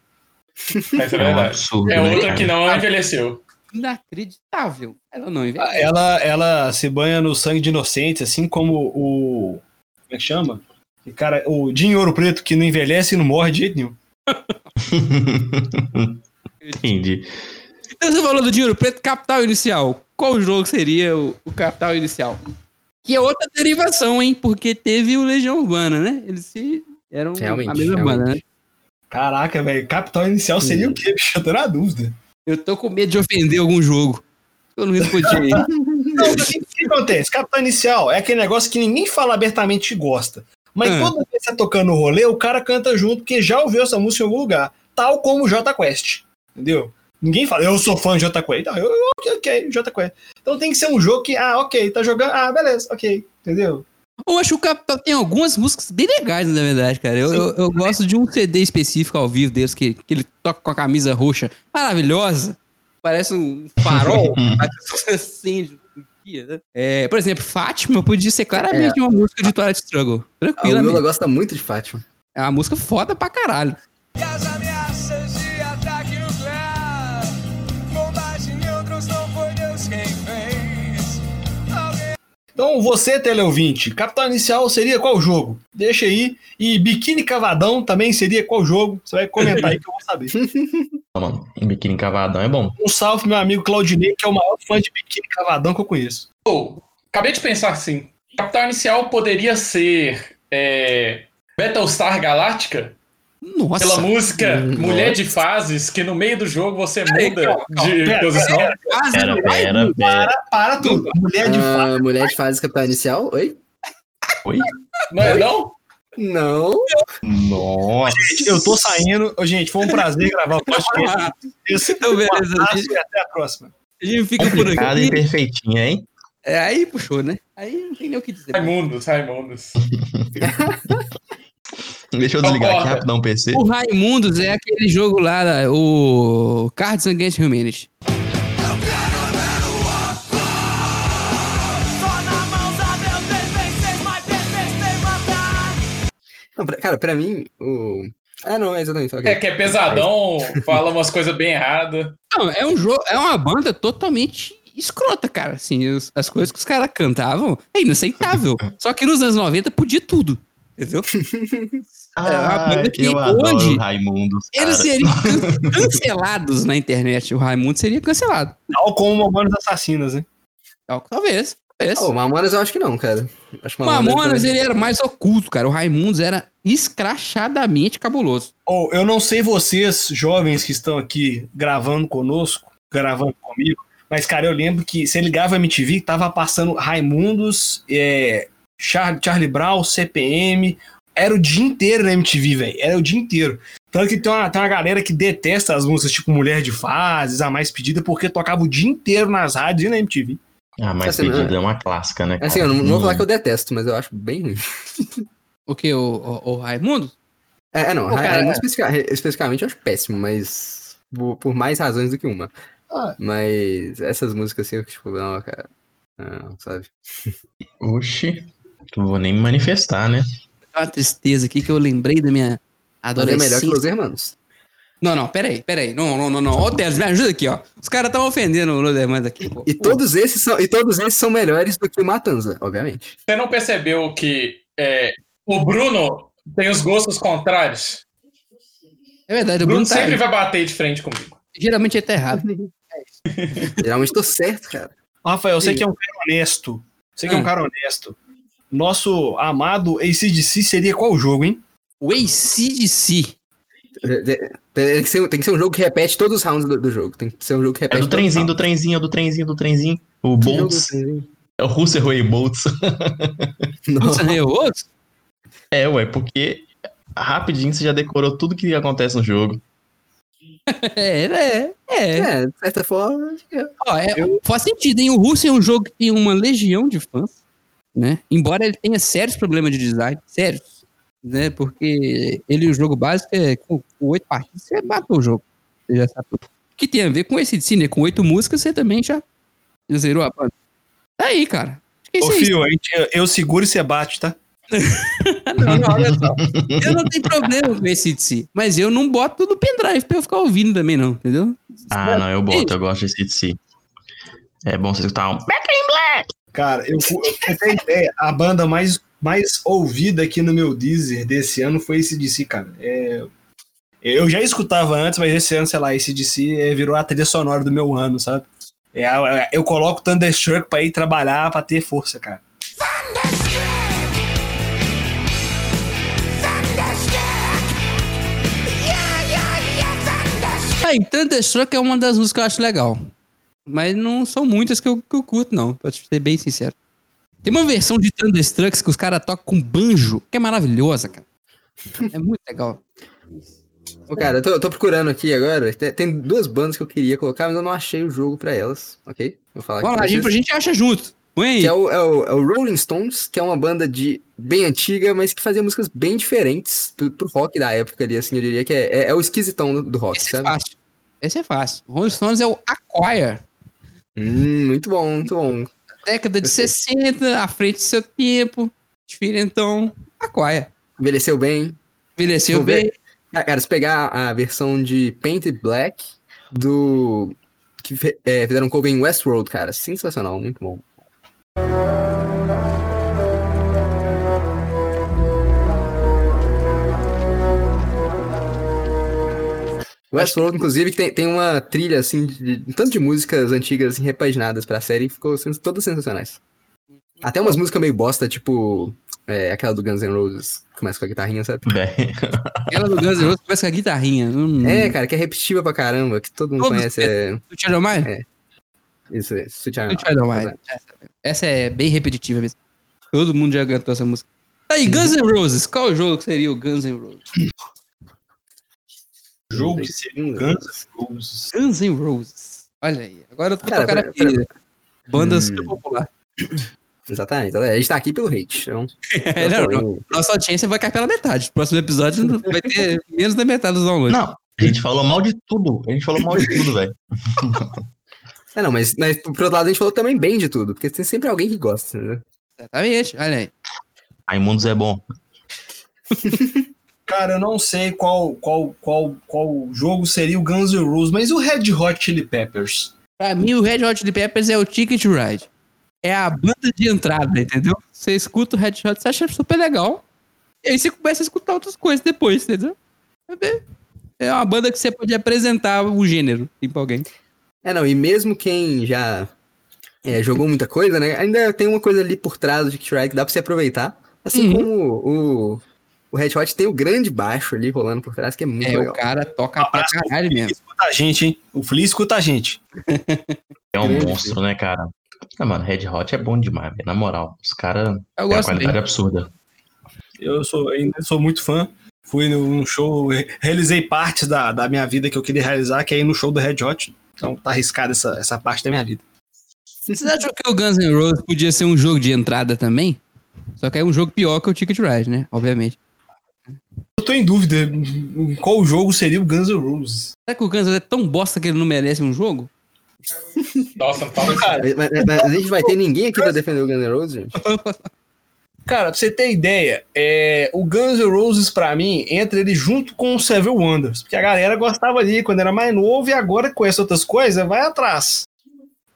Essa é É um verdade. absurdo, É né, outra cara? que não envelheceu. Inacreditável. Ela não Ah, envelhece. Ela, ela se banha no sangue de inocentes, assim como o. Como é que chama? E, Cara, o Dinho Ouro Preto, que não envelhece e não morre de jeito nenhum. Entendi. Então você falou do dinheiro preto, capital inicial. Qual jogo seria o, o capital inicial? Que é outra derivação, hein? Porque teve o Legião Urbana, né? Eles se eram Realmente, a mesma realmente. banda, né? Caraca, velho. Capital inicial seria o quê, bicho? Eu tô na dúvida. Eu tô com medo de ofender algum jogo. Eu não respondi aí. Não, o que, acontece? Capital inicial é aquele negócio que ninguém fala abertamente que gosta. Mas Ah. quando você tá tocando no rolê, o cara canta junto, porque já ouviu essa música em algum lugar. Tal como o J Quest. Entendeu? Ninguém fala, eu sou fã de J Quest. Não, eu, ok, ok, J Quest. Então tem que ser um jogo que, ah, ok, tá jogando, ah, beleza, ok, entendeu? Eu acho que o Capital tem algumas músicas bem legais, na verdade, cara. Eu, eu, eu gosto de um CD específico ao vivo deles, que, que ele toca com a camisa roxa maravilhosa. Parece um farol. acende dia, né? É, por exemplo, Fátima podia ser claramente uma música de Twilight Struggle. A Lula Tranquilamente. gosta muito de Fátima. É uma música foda pra caralho. Então você, teleouvinte, Capital inicial seria qual jogo? Deixa aí. E Biquíni Cavadão também seria qual jogo? Você vai comentar aí que eu vou saber. Mano, biquíni cavadão é bom. Um salve pro meu amigo Claudinei, que é o maior fã de Biquíni Cavadão que eu conheço. Pô, acabei de pensar assim. Capital Inicial poderia ser é, Battlestar Galactica? Nossa. Pela música Hum, Mulher de Fases, que no meio do jogo você muda calma, calma, de pera, posição. Pera, pera, pera. Para tudo. Mulher de. Ah, mulher de fase capital inicial? Oi? Oi? Não é não? Não. Nossa. Eu tô saindo. Gente, foi um prazer gravar o podcast. Esse Então, beleza, um abraço gente. e até a próxima. A gente fica por Complicada e aqui. perfeitinha, hein? É, aí puxou, né? Aí não tem nem o que dizer. Raimundos, Raimundos. Deixa eu desligar aqui rapidão o PC. O Raimundos é aquele jogo lá, da- o Cards Against Humanity. Não, pra- cara, pra mim, o. Ah, não, é exatamente. ok. É que é pesadão, fala umas coisas bem erradas. Não, é um jogo, é uma banda totalmente escrota, cara. Assim, os- as coisas que os caras cantavam é inaceitável. Só que nos anos 90 podia tudo. Entendeu? É uma banda que eu adoro hoje Raimundos, cara. Eles seriam can- cancelados na internet. O Raimundo seria cancelado. Tal como Mamonas Assassinas, né? Tal- Talvez. talvez. Oh, Mamonas eu acho que não, cara. Acho que o Mamonas, também- ele era mais oculto, cara. O Raimundos era escrachadamente cabuloso. Ou eu não sei vocês, jovens que estão aqui gravando conosco, gravando comigo, mas, cara, eu lembro que você ligava a MTV, tava passando Raimundos, é, Char- Charlie Brown, CPM. Era o dia inteiro na MTV, velho. Era o dia inteiro. Tanto que tem uma, tem uma galera que detesta as músicas tipo Mulher de Fases, A Mais Pedida, porque tocava o dia inteiro nas rádios e na MTV. Ah, mas Assim, pedida é- é uma clássica, né? Assim, eu não, não vou falar que eu detesto, mas eu acho bem ruim. O que? O, o, o Raimundo? É, é, não, Pô, Ra- cara, Raimundo é. especifica- especificamente eu acho péssimo, mas por, por mais razões do que uma. Ah. Mas essas músicas assim, eu tipo, não, cara. Não, sabe? Oxi. Não vou nem me manifestar, né? Uma tristeza aqui que eu lembrei da minha Mas é adolescência. melhor que Los Hermanos. Não, não, peraí, peraí. Não, não, não, não. Ô, Teles, me ajuda aqui, ó. Os caras estão ofendendo o Loderman aqui. pô. E todos esses são, e todos esses são melhores do que o Matanza, obviamente. Você não percebeu que é, o Bruno tem os gostos contrários? É verdade, o Bruno Bruno tá sempre aí. vai bater de frente comigo. Geralmente ele tá errado. Geralmente tô certo, cara. Rafael, você que é um cara honesto. Você que é um Ah. cara honesto. Nosso amado ACDC seria qual jogo, hein? O ACDC. É, é, Tem que, ser, tem que ser um jogo que repete todos os rounds do, do jogo. Tem que ser um jogo que É repete do trenzinho, do trenzinho, é do trenzinho, do trenzinho. O rounds. É o Russell Way Boltz. Nossa, Não. é outro? É, ué, porque rapidinho você já decorou tudo que acontece no jogo. É, é, é. É, de certa forma. é. Ó, é, Faz sentido, hein? O Russo é um jogo que tem uma legião de fãs, né? Embora ele tenha sérios problemas de design, sérios, né? Porque ele, o jogo básico, é com oito partidas, você matou o jogo. Você já sabe tudo. Que tem a ver com esse né? Com oito músicas, você também já já zerou a banda. Tá aí, cara. É Ô. Fio, eu- eu seguro e você bate, tá? Não, não, olha só. Eu não tenho problema com esse de si, mas eu não boto no pendrive pra eu ficar ouvindo também, não, entendeu? Ah, não, eu boto, eu gosto desse de si. É bom você escutar um. Cara, eu, eu ter ideia, a banda mais, mais ouvida aqui no meu Deezer desse ano foi esse DC, cara. É, eu já escutava antes, mas esse ano, sei lá, esse DC é, virou a trilha sonora do meu ano, sabe? É, eu coloco Thunderstruck pra ir trabalhar, pra ter força, cara. Aí, Thunderstruck é uma das músicas que eu acho legal. Mas não são muitas que eu, que eu curto, não, pra ser bem sincero. Tem uma versão de Thunderstruck que os caras tocam com banjo, que é maravilhosa, cara. É muito legal. Ô, cara, eu tô, eu tô procurando aqui agora. Tem, duas bandas que eu queria colocar, mas eu não achei o jogo pra elas, ok? Vou falar Vamos aqui lá, a gente, a gente acha junto. Põe é o, é, o, é o Rolling Stones, que é uma banda de bem antiga, mas que fazia músicas bem diferentes pro, pro rock da época ali, assim, eu diria que é, é, é o esquisitão do, do rock, Esse é sabe? fácil. Esse é fácil. Rolling Stones é o Acquire. Hum, muito bom, muito bom. Década de Eu sei. 60, à frente do seu tempo. Diferentão. Acquire. Envelheceu bem. Envelheceu ver. bem. Ah, Cara, se pegar a versão de Painted Black do. que é, fizeram um cover em Westworld, cara, sensacional, muito bom. Westworld, inclusive, que tem, tem uma trilha, assim, de, de- tanto de músicas antigas, assim, repaginadas pra série, ficou sens- todas sensacionais. Até umas músicas meio bosta, tipo, é, aquela do Guns N' Roses, que começa com a guitarrinha, sabe? Véi. Ela do Guns N' Roses começa com a guitarrinha. Hum. É, cara, que é repetitiva pra caramba, que todo mundo Todos conhece. É... Mine? É. Isso, isso. Sweet Child Mine. Essa, é bem repetitiva mesmo. Todo mundo já cantou essa música. Aí, Guns N' Roses. Qual jogo que seria o Guns N' Roses? Jogo que seria um Guns N' Roses. Guns N' Roses. Olha aí. Agora eu tô Cara, pra- aqui. Bandas Hum. popular. Exatamente. A gente tá aqui pelo hate. Então, É, não, não. Nossa audiência vai cair pela metade. Próximo episódio vai ter menos da metade dos downloads. Não, a gente falou mal de tudo. A gente falou mal de tudo, velho. É, não, mas, mas por outro lado a gente falou também bem de tudo, porque tem sempre alguém que gosta, né? Exatamente. Olha aí. Raimundos é bom. Cara, eu não sei qual, qual, qual, qual jogo seria o Guns N' Roses, mas o Red Hot Chili Peppers? Pra mim, o Red Hot Chili Peppers é o Ticket to Ride. É a banda de entrada, entendeu? Você escuta o Red Hot, você acha super legal. E aí você começa a escutar outras coisas depois, entendeu? É bem- É uma banda que você pode apresentar o gênero assim, pra alguém. É, não, e mesmo quem já é, jogou muita coisa, né? Ainda tem uma coisa ali por trás do Ticket Ride que dá pra você aproveitar. Assim Uhum. como o, o Red Hot tem o grande baixo ali rolando por trás, que é muito É, legal. o cara toca pra caralho Flea mesmo. escuta a gente, hein? O Flea escuta a gente. É um Grande. monstro, né, cara? Ah, mano, Red Hot é bom demais, velho. Na moral, os caras Eu têm uma qualidade bem. absurda. Eu sou, ainda sou muito fã. Fui num show, re- realizei partes da, da minha vida que eu queria realizar, que é ir no show do Red Hot. Então tá arriscada essa, essa parte da minha vida. Vocês acham que o Guns N' Roses podia ser um jogo de entrada também? Só que é um jogo pior que o Ticket Ride, né? Obviamente. Eu tô em dúvida em qual jogo seria o Guns N' Roses. Será que o Guns N' Roses é tão bosta que ele não merece um jogo? Nossa, fala Cara, Mas, mas- mas a gente vai ter ninguém aqui pra defender o Guns N' Roses, gente? Cara, pra você ter ideia, é, o Guns N' Roses, pra mim, entra ele junto com o Seven Wonders. Porque a galera gostava ali quando era mais novo e agora conhece outras coisas, vai atrás.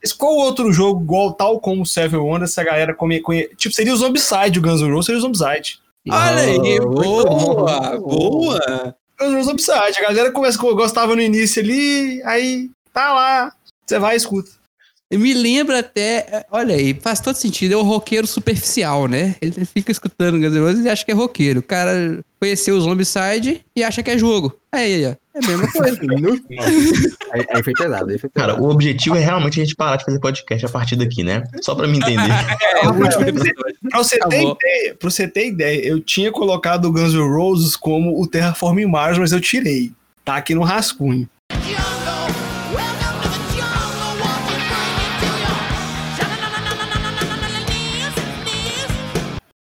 Mas qual outro jogo, igual tal como o Seven Wonders, se a galera come, conhe... Tipo, seria o Zombicide, o Guns N' Roses seria o Zombicide. Olha aí, Oh, boa, boa. Roses Upside. A galera começa, gostava no início ali, aí tá lá. Você vai e escuta. Me lembra até, olha aí, faz todo sentido, é o roqueiro superficial, né? Ele fica escutando Guns N' Roses e acha que é roqueiro. O cara conheceu o Zombicide e acha que é jogo. Aí, ó, é a mesma coisa. aí, aí foi pesado, aí foi pesado. Cara, o objetivo é realmente a gente parar de fazer podcast a partir daqui, né? Só pra me entender. É, o último episódio. Pra você, ter Acabou. ideia, pra você ter ideia, eu tinha colocado o Guns N' Roses como o Terraforming Mars, mas eu tirei. Tá aqui no rascunho.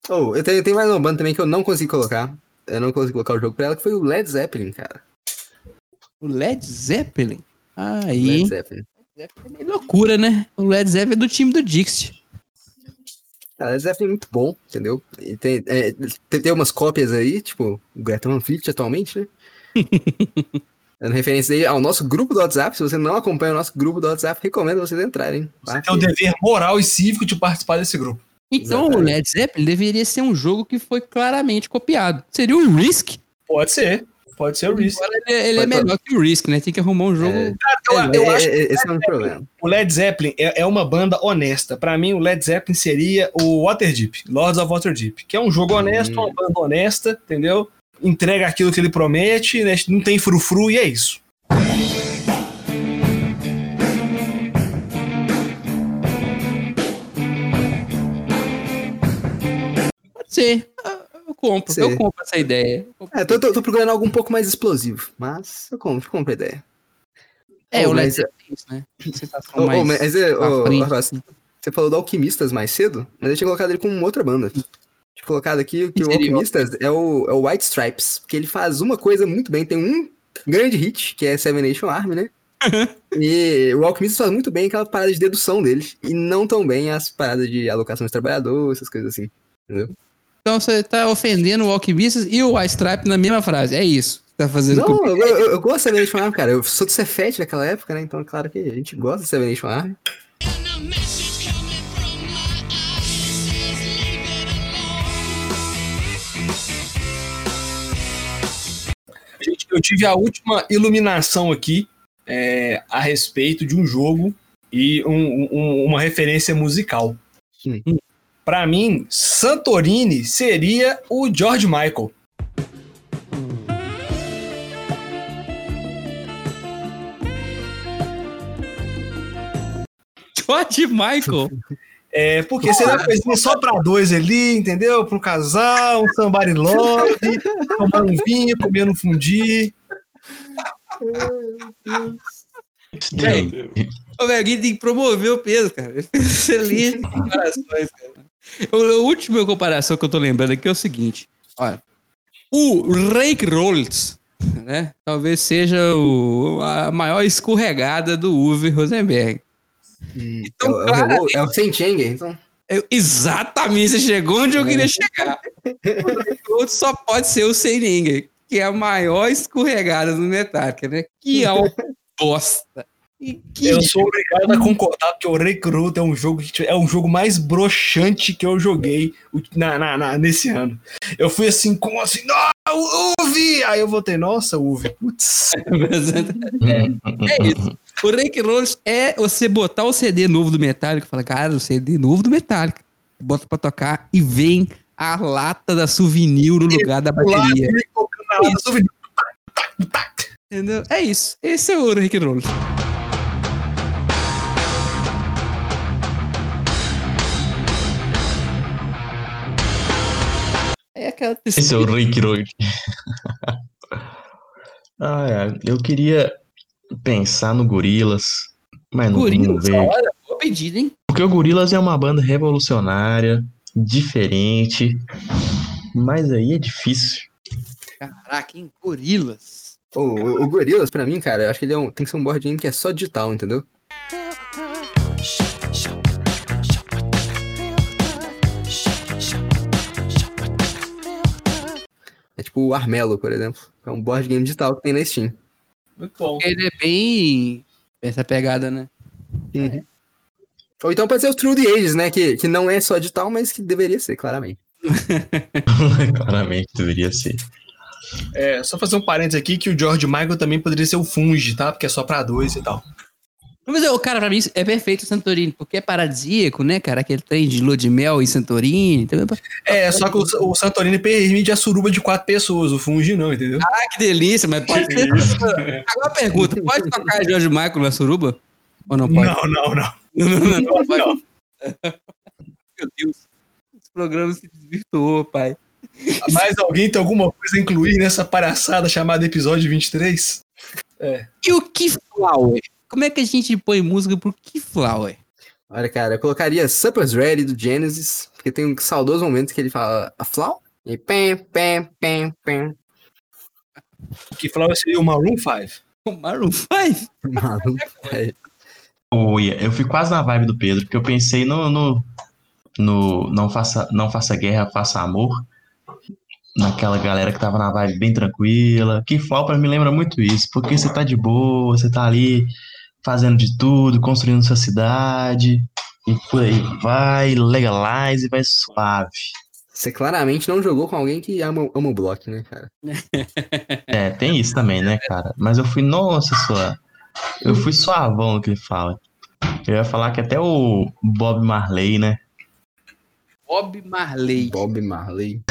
Oh, eu tenho, tem mais uma banda também que eu não consegui colocar. Eu não consegui colocar o jogo pra ela, que foi o Led Zeppelin, cara. O Led Zeppelin? Aí, Led Zeppelin. é loucura, né? O Led Zeppelin é do time do Dixie. Cara, Led Zeppelin é muito bom, entendeu? E tem, é, tem, tem umas cópias aí, tipo, o Greta Van Fleet atualmente, né? Dando referência aí ao nosso grupo do WhatsApp. Se você não acompanha o nosso grupo do WhatsApp, recomendo vocês entrarem. Você tem o dever moral e cívico de participar desse grupo. Então, o Exatamente. Led Zeppelin deveria ser um jogo que foi claramente copiado. Seria o Risk. Pode ser. Pode ser o Risk. Agora ele, ele é Pode- melhor que o Risk, né? Tem que arrumar um jogo. É. Eu, eu É, acho é, é, esse é um problema. o Led Zeppelin é, é uma banda honesta. Pra mim, o Led Zeppelin seria o Waterdeep, Lords of Waterdeep, que é um jogo honesto, Hum. uma banda honesta, entendeu? Entrega aquilo que ele promete, né? não tem frufru e é isso. Pode ser. Eu compro, eu compro essa ideia. É, tô, tô, tô procurando algo um pouco mais explosivo, mas eu compro, compro a ideia. É, Oh, o Led mas- Zeppelin é isso, né? Ô, mais mas, é, frente. você falou do Alquimistas mais cedo, mas eu tinha colocado ele com outra banda. Tinha colocado aqui que o Alquimistas é o, é o White Stripes, porque ele faz uma coisa muito bem. Tem um grande hit, que é Seven Nation Army, né? e o Alquimistas faz muito bem aquela parada de dedução dele, e não tão bem as paradas de alocação de trabalhador, essas coisas assim. Então você tá ofendendo o Alquimistas e o White Stripe na mesma frase. É isso tá fazendo Não, com eu, eu, eu gosto de Seven Nation Army, cara. Eu sou do Cefet naquela época, né? Então é claro que a gente gosta de Seven Nation Army. Gente, eu tive a última iluminação aqui é, a respeito de um jogo e um- um- uma referência musical. Hum. Pra mim, Santorini seria o George Michael. George Michael. É, porque seria uma coisinha só pra dois ali, entendeu? Pra um casal, um somebody love, tomar um vinho, comer um fundi. Velho, alguém tem que promover o peso, cara. Excelente comparações, cara. O, o último comparação que eu tô lembrando aqui é o seguinte. Olha, o Rake Rolls, né? Talvez seja o, a maior escorregada do Uwe Rosenberg. É, o- é, o, Revol- é o Saint Anger, então. Eu- exatamente, você chegou onde eu queria chegar. O outro só pode ser o Seininger, que é a maior escorregada do Metallica, né? Que é uma bosta. Que Eu sou obrigado a concordar que o Recruit é um jogo que é um jogo mais broxante que eu joguei na, na- na- nesse ano. Eu fui assim, como assim? Não, Uvi! Aí eu voltei, nossa, Uvi, putz. É isso. O Rake Rolls é você botar o CD novo do Metallica e falar, cara, o CD novo do Metallica. Bota pra tocar e vem a lata da souvenir no lugar da bateria. Lá, lata, Uvi. Entendeu? É isso. Esse é o Rake Rolls. Aquela Esse é o Rick Road. ah, é. Eu queria pensar no Gorilas, mas não, Gorilas, vejo. olha, boa pedida, hein? Porque o Gorilas é uma banda revolucionária, diferente, mas aí é difícil. Caraca, hein? Gorilas. O, o, o Gorillaz, pra mim, cara, eu acho que ele é um, tem que ser um board game que é só digital, entendeu? É tipo o Armelo, por exemplo. É um board game digital que tem na Steam. Muito bom. Ele é bem. Essa pegada, né? Ou então pode ser o True the Ages, né? Que, que não é só digital, mas que deveria ser, claramente. Claramente deveria ser. É, só fazer um parênteses aqui que o George Michael também poderia ser o Fungi, tá? Porque é só pra dois e tal. Mas, ô, cara, pra mim é perfeito o Santorini, porque é paradisíaco, né, cara? Aquele trem de lua de mel em Santorini. Então, É, só que o, o Santorini permite a suruba de quatro pessoas, o Fungi não, entendeu? Ah, que delícia, mas pode ser. Agora pergunta: pode tocar George Michael na suruba? Ou não pode? Não, não, não. Não, não, não, pode. Não. Meu Deus. Esse programa se desvirtuou, pai. Mas alguém tem alguma coisa a incluir nessa palhaçada chamada episódio 23? E o Keyflower? Como é que a gente põe música pro Keyflower? Olha, cara, eu colocaria Supper's Ready do Genesis, porque tem um saudoso momento que ele fala a Flau e pem, pem, pem, pem. Que falava seria o Maroon 5. O Maroon 5? Maluco, velho. Oi, eu fui quase na vibe do Pedro, porque eu pensei no, no, no não, faça, não faça guerra, faça amor. Naquela galera que tava na vibe bem tranquila. Que Flaupa me lembra muito isso, porque você tá de boa, você tá ali fazendo de tudo, construindo sua cidade, e por aí vai, legalize e vai suave. Você claramente não jogou com alguém que ama, ama o bloco, né, cara? É, tem isso também, né, cara? Mas eu fui, nossa, sua. Eu fui suavão no que ele fala. Eu ia falar que até o Bob Marley, né? Bob Marley. Bob Marley.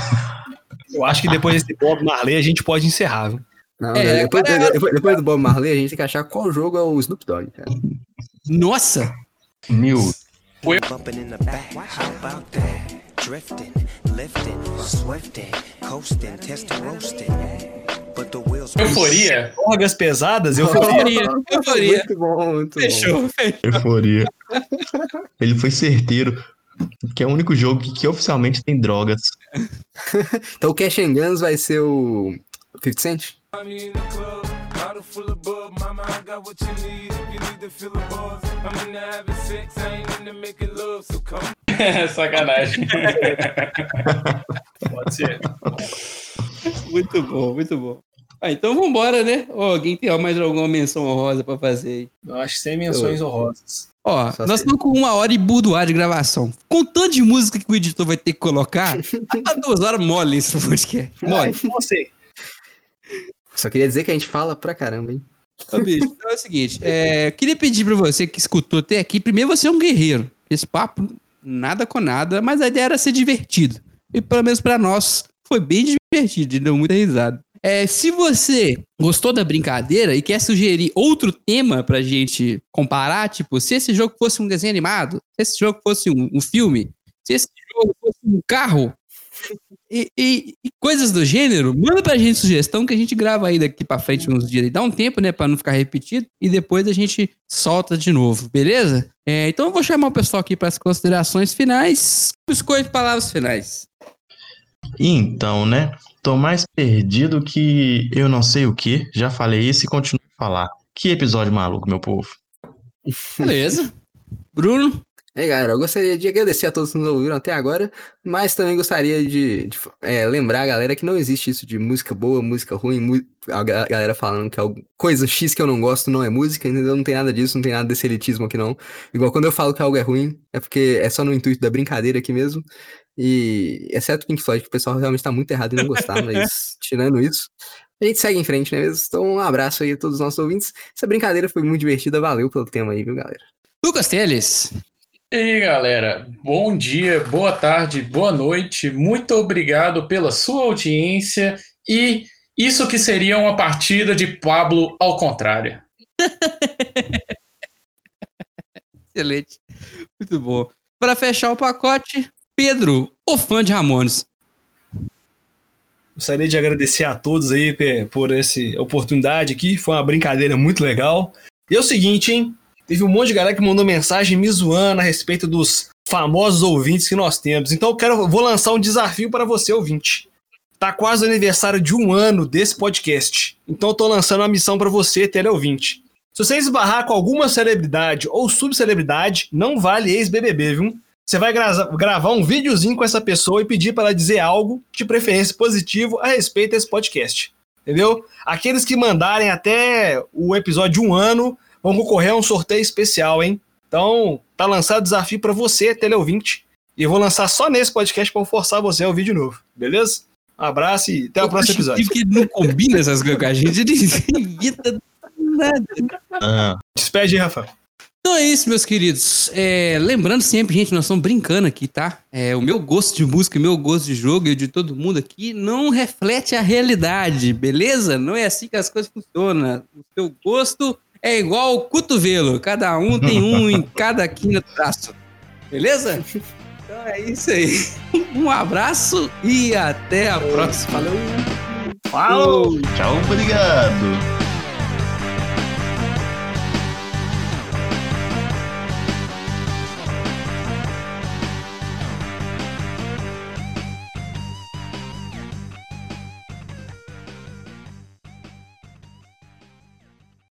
Eu acho que depois desse Bob Marley a gente pode encerrar, viu? Não, É, depois, agora- depois- depois do Bob Marley, a gente tem que achar qual jogo é o Snoop Dogg, cara. Nossa! Mil. Drifting, lifting, swifting, coasting, test roasting. But the wheels Euforia? Drogas pesadas. Euforia, euforia. Muito bom, muito bom. Fechou, fechou. Euforia. Ele foi certeiro. Que é o único jogo que, que oficialmente tem drogas. Então o Cash and Guns vai ser o 50 Cent? Bottle full of bub, mama, I got what you need if you need to feel the buzz. I'm in having sex, I ain't into making love, so come Sacanagem. Pode ser. Muito bom, muito bom. Ah, então vambora, né? Ó, alguém tem mais alguma menção honrosa pra fazer aí? Eu acho que sem menções honrosas. Ó, Só nós sei. estamos com uma hora e burdoar de gravação. Com tanto de música que o editor vai ter que colocar, tá duas horas mole esse podcast. Mole. Não sei. Só queria dizer que a gente fala pra caramba, hein? Ô, bicho, então é o seguinte, é, queria pedir pra você que escutou até aqui, primeiro você é um guerreiro. Esse papo, nada com nada, mas a ideia era ser divertido. E pelo menos pra nós, foi bem divertido, deu muita risada. É, se você gostou da brincadeira e quer sugerir outro tema pra gente comparar, tipo, se esse jogo fosse um desenho animado, se esse jogo fosse um, um filme, se esse jogo fosse um carro, e, e- e coisas do gênero, manda pra gente sugestão que a gente grava aí daqui pra frente uns dias. Dá um tempo, né, pra não ficar repetido. E depois a gente solta de novo, beleza? É, então eu vou chamar o pessoal aqui para as considerações finais. Escolha palavras finais. Então, né? Tô mais perdido que eu não sei o que. Já falei isso e continuo a falar. Que episódio maluco, meu povo. Beleza. Bruno? Aí, galera, eu gostaria de agradecer a todos que nos ouviram até agora, mas também gostaria de, de, é, lembrar a galera que não existe isso de música boa, música ruim, mu- a ga- galera falando que é algo- coisa X que eu não gosto não é música, entendeu? Não tem nada disso, não tem nada desse elitismo aqui não. Igual quando eu falo que algo é ruim, é porque é só no intuito da brincadeira aqui mesmo. E exceto Pink Floyd, que o pessoal realmente tá muito errado em não gostar, mas tirando isso, a gente segue em frente, né mesmo? Então um abraço aí a todos os nossos ouvintes. Essa brincadeira foi muito divertida, valeu pelo tema aí, viu, galera? Lucas Teles. E aí, galera, bom dia, boa tarde, boa noite. Muito obrigado pela sua audiência e isso que seria uma partida de Pablo ao contrário. Excelente. Muito bom. Para fechar o pacote, Pedro, o fã de Ramones. Gostaria de agradecer a todos aí pe- por essa oportunidade aqui. Foi uma brincadeira muito legal. E é o seguinte, hein? Teve um monte de galera que mandou mensagem me zoando a respeito dos famosos ouvintes que nós temos. Então eu quero, vou lançar um desafio para você, ouvinte. Tá quase o aniversário de um ano desse podcast. Então eu tô lançando uma missão para você, teleouvinte. Se você esbarrar com alguma celebridade ou subcelebridade, não vale ex-BBB, viu? Você vai gra- gravar um videozinho com essa pessoa e pedir para ela dizer algo, de preferência positivo, a respeito desse podcast. Entendeu? Aqueles que mandarem até o episódio de um ano vão concorrer a um sorteio especial, hein? Então, tá lançado o desafio para você, teleouvinte. E eu vou lançar só nesse podcast para forçar você a ouvir de novo, beleza? Um abraço e até o próximo episódio. Que não combina essas coisas com a gente, ele nada. Ah, Despede Rafa. Então é isso, meus queridos. É, lembrando sempre, gente, nós estamos brincando aqui, tá? É, o meu gosto de música, o meu gosto de jogo e o de todo mundo aqui não reflete a realidade, beleza? Não é assim que as coisas funcionam. O seu gosto é igual o cotovelo. Cada um tem um em cada quina do braço. Beleza? Então é isso aí. Um abraço e até a próxima. Falou! Falou! tchau, obrigado.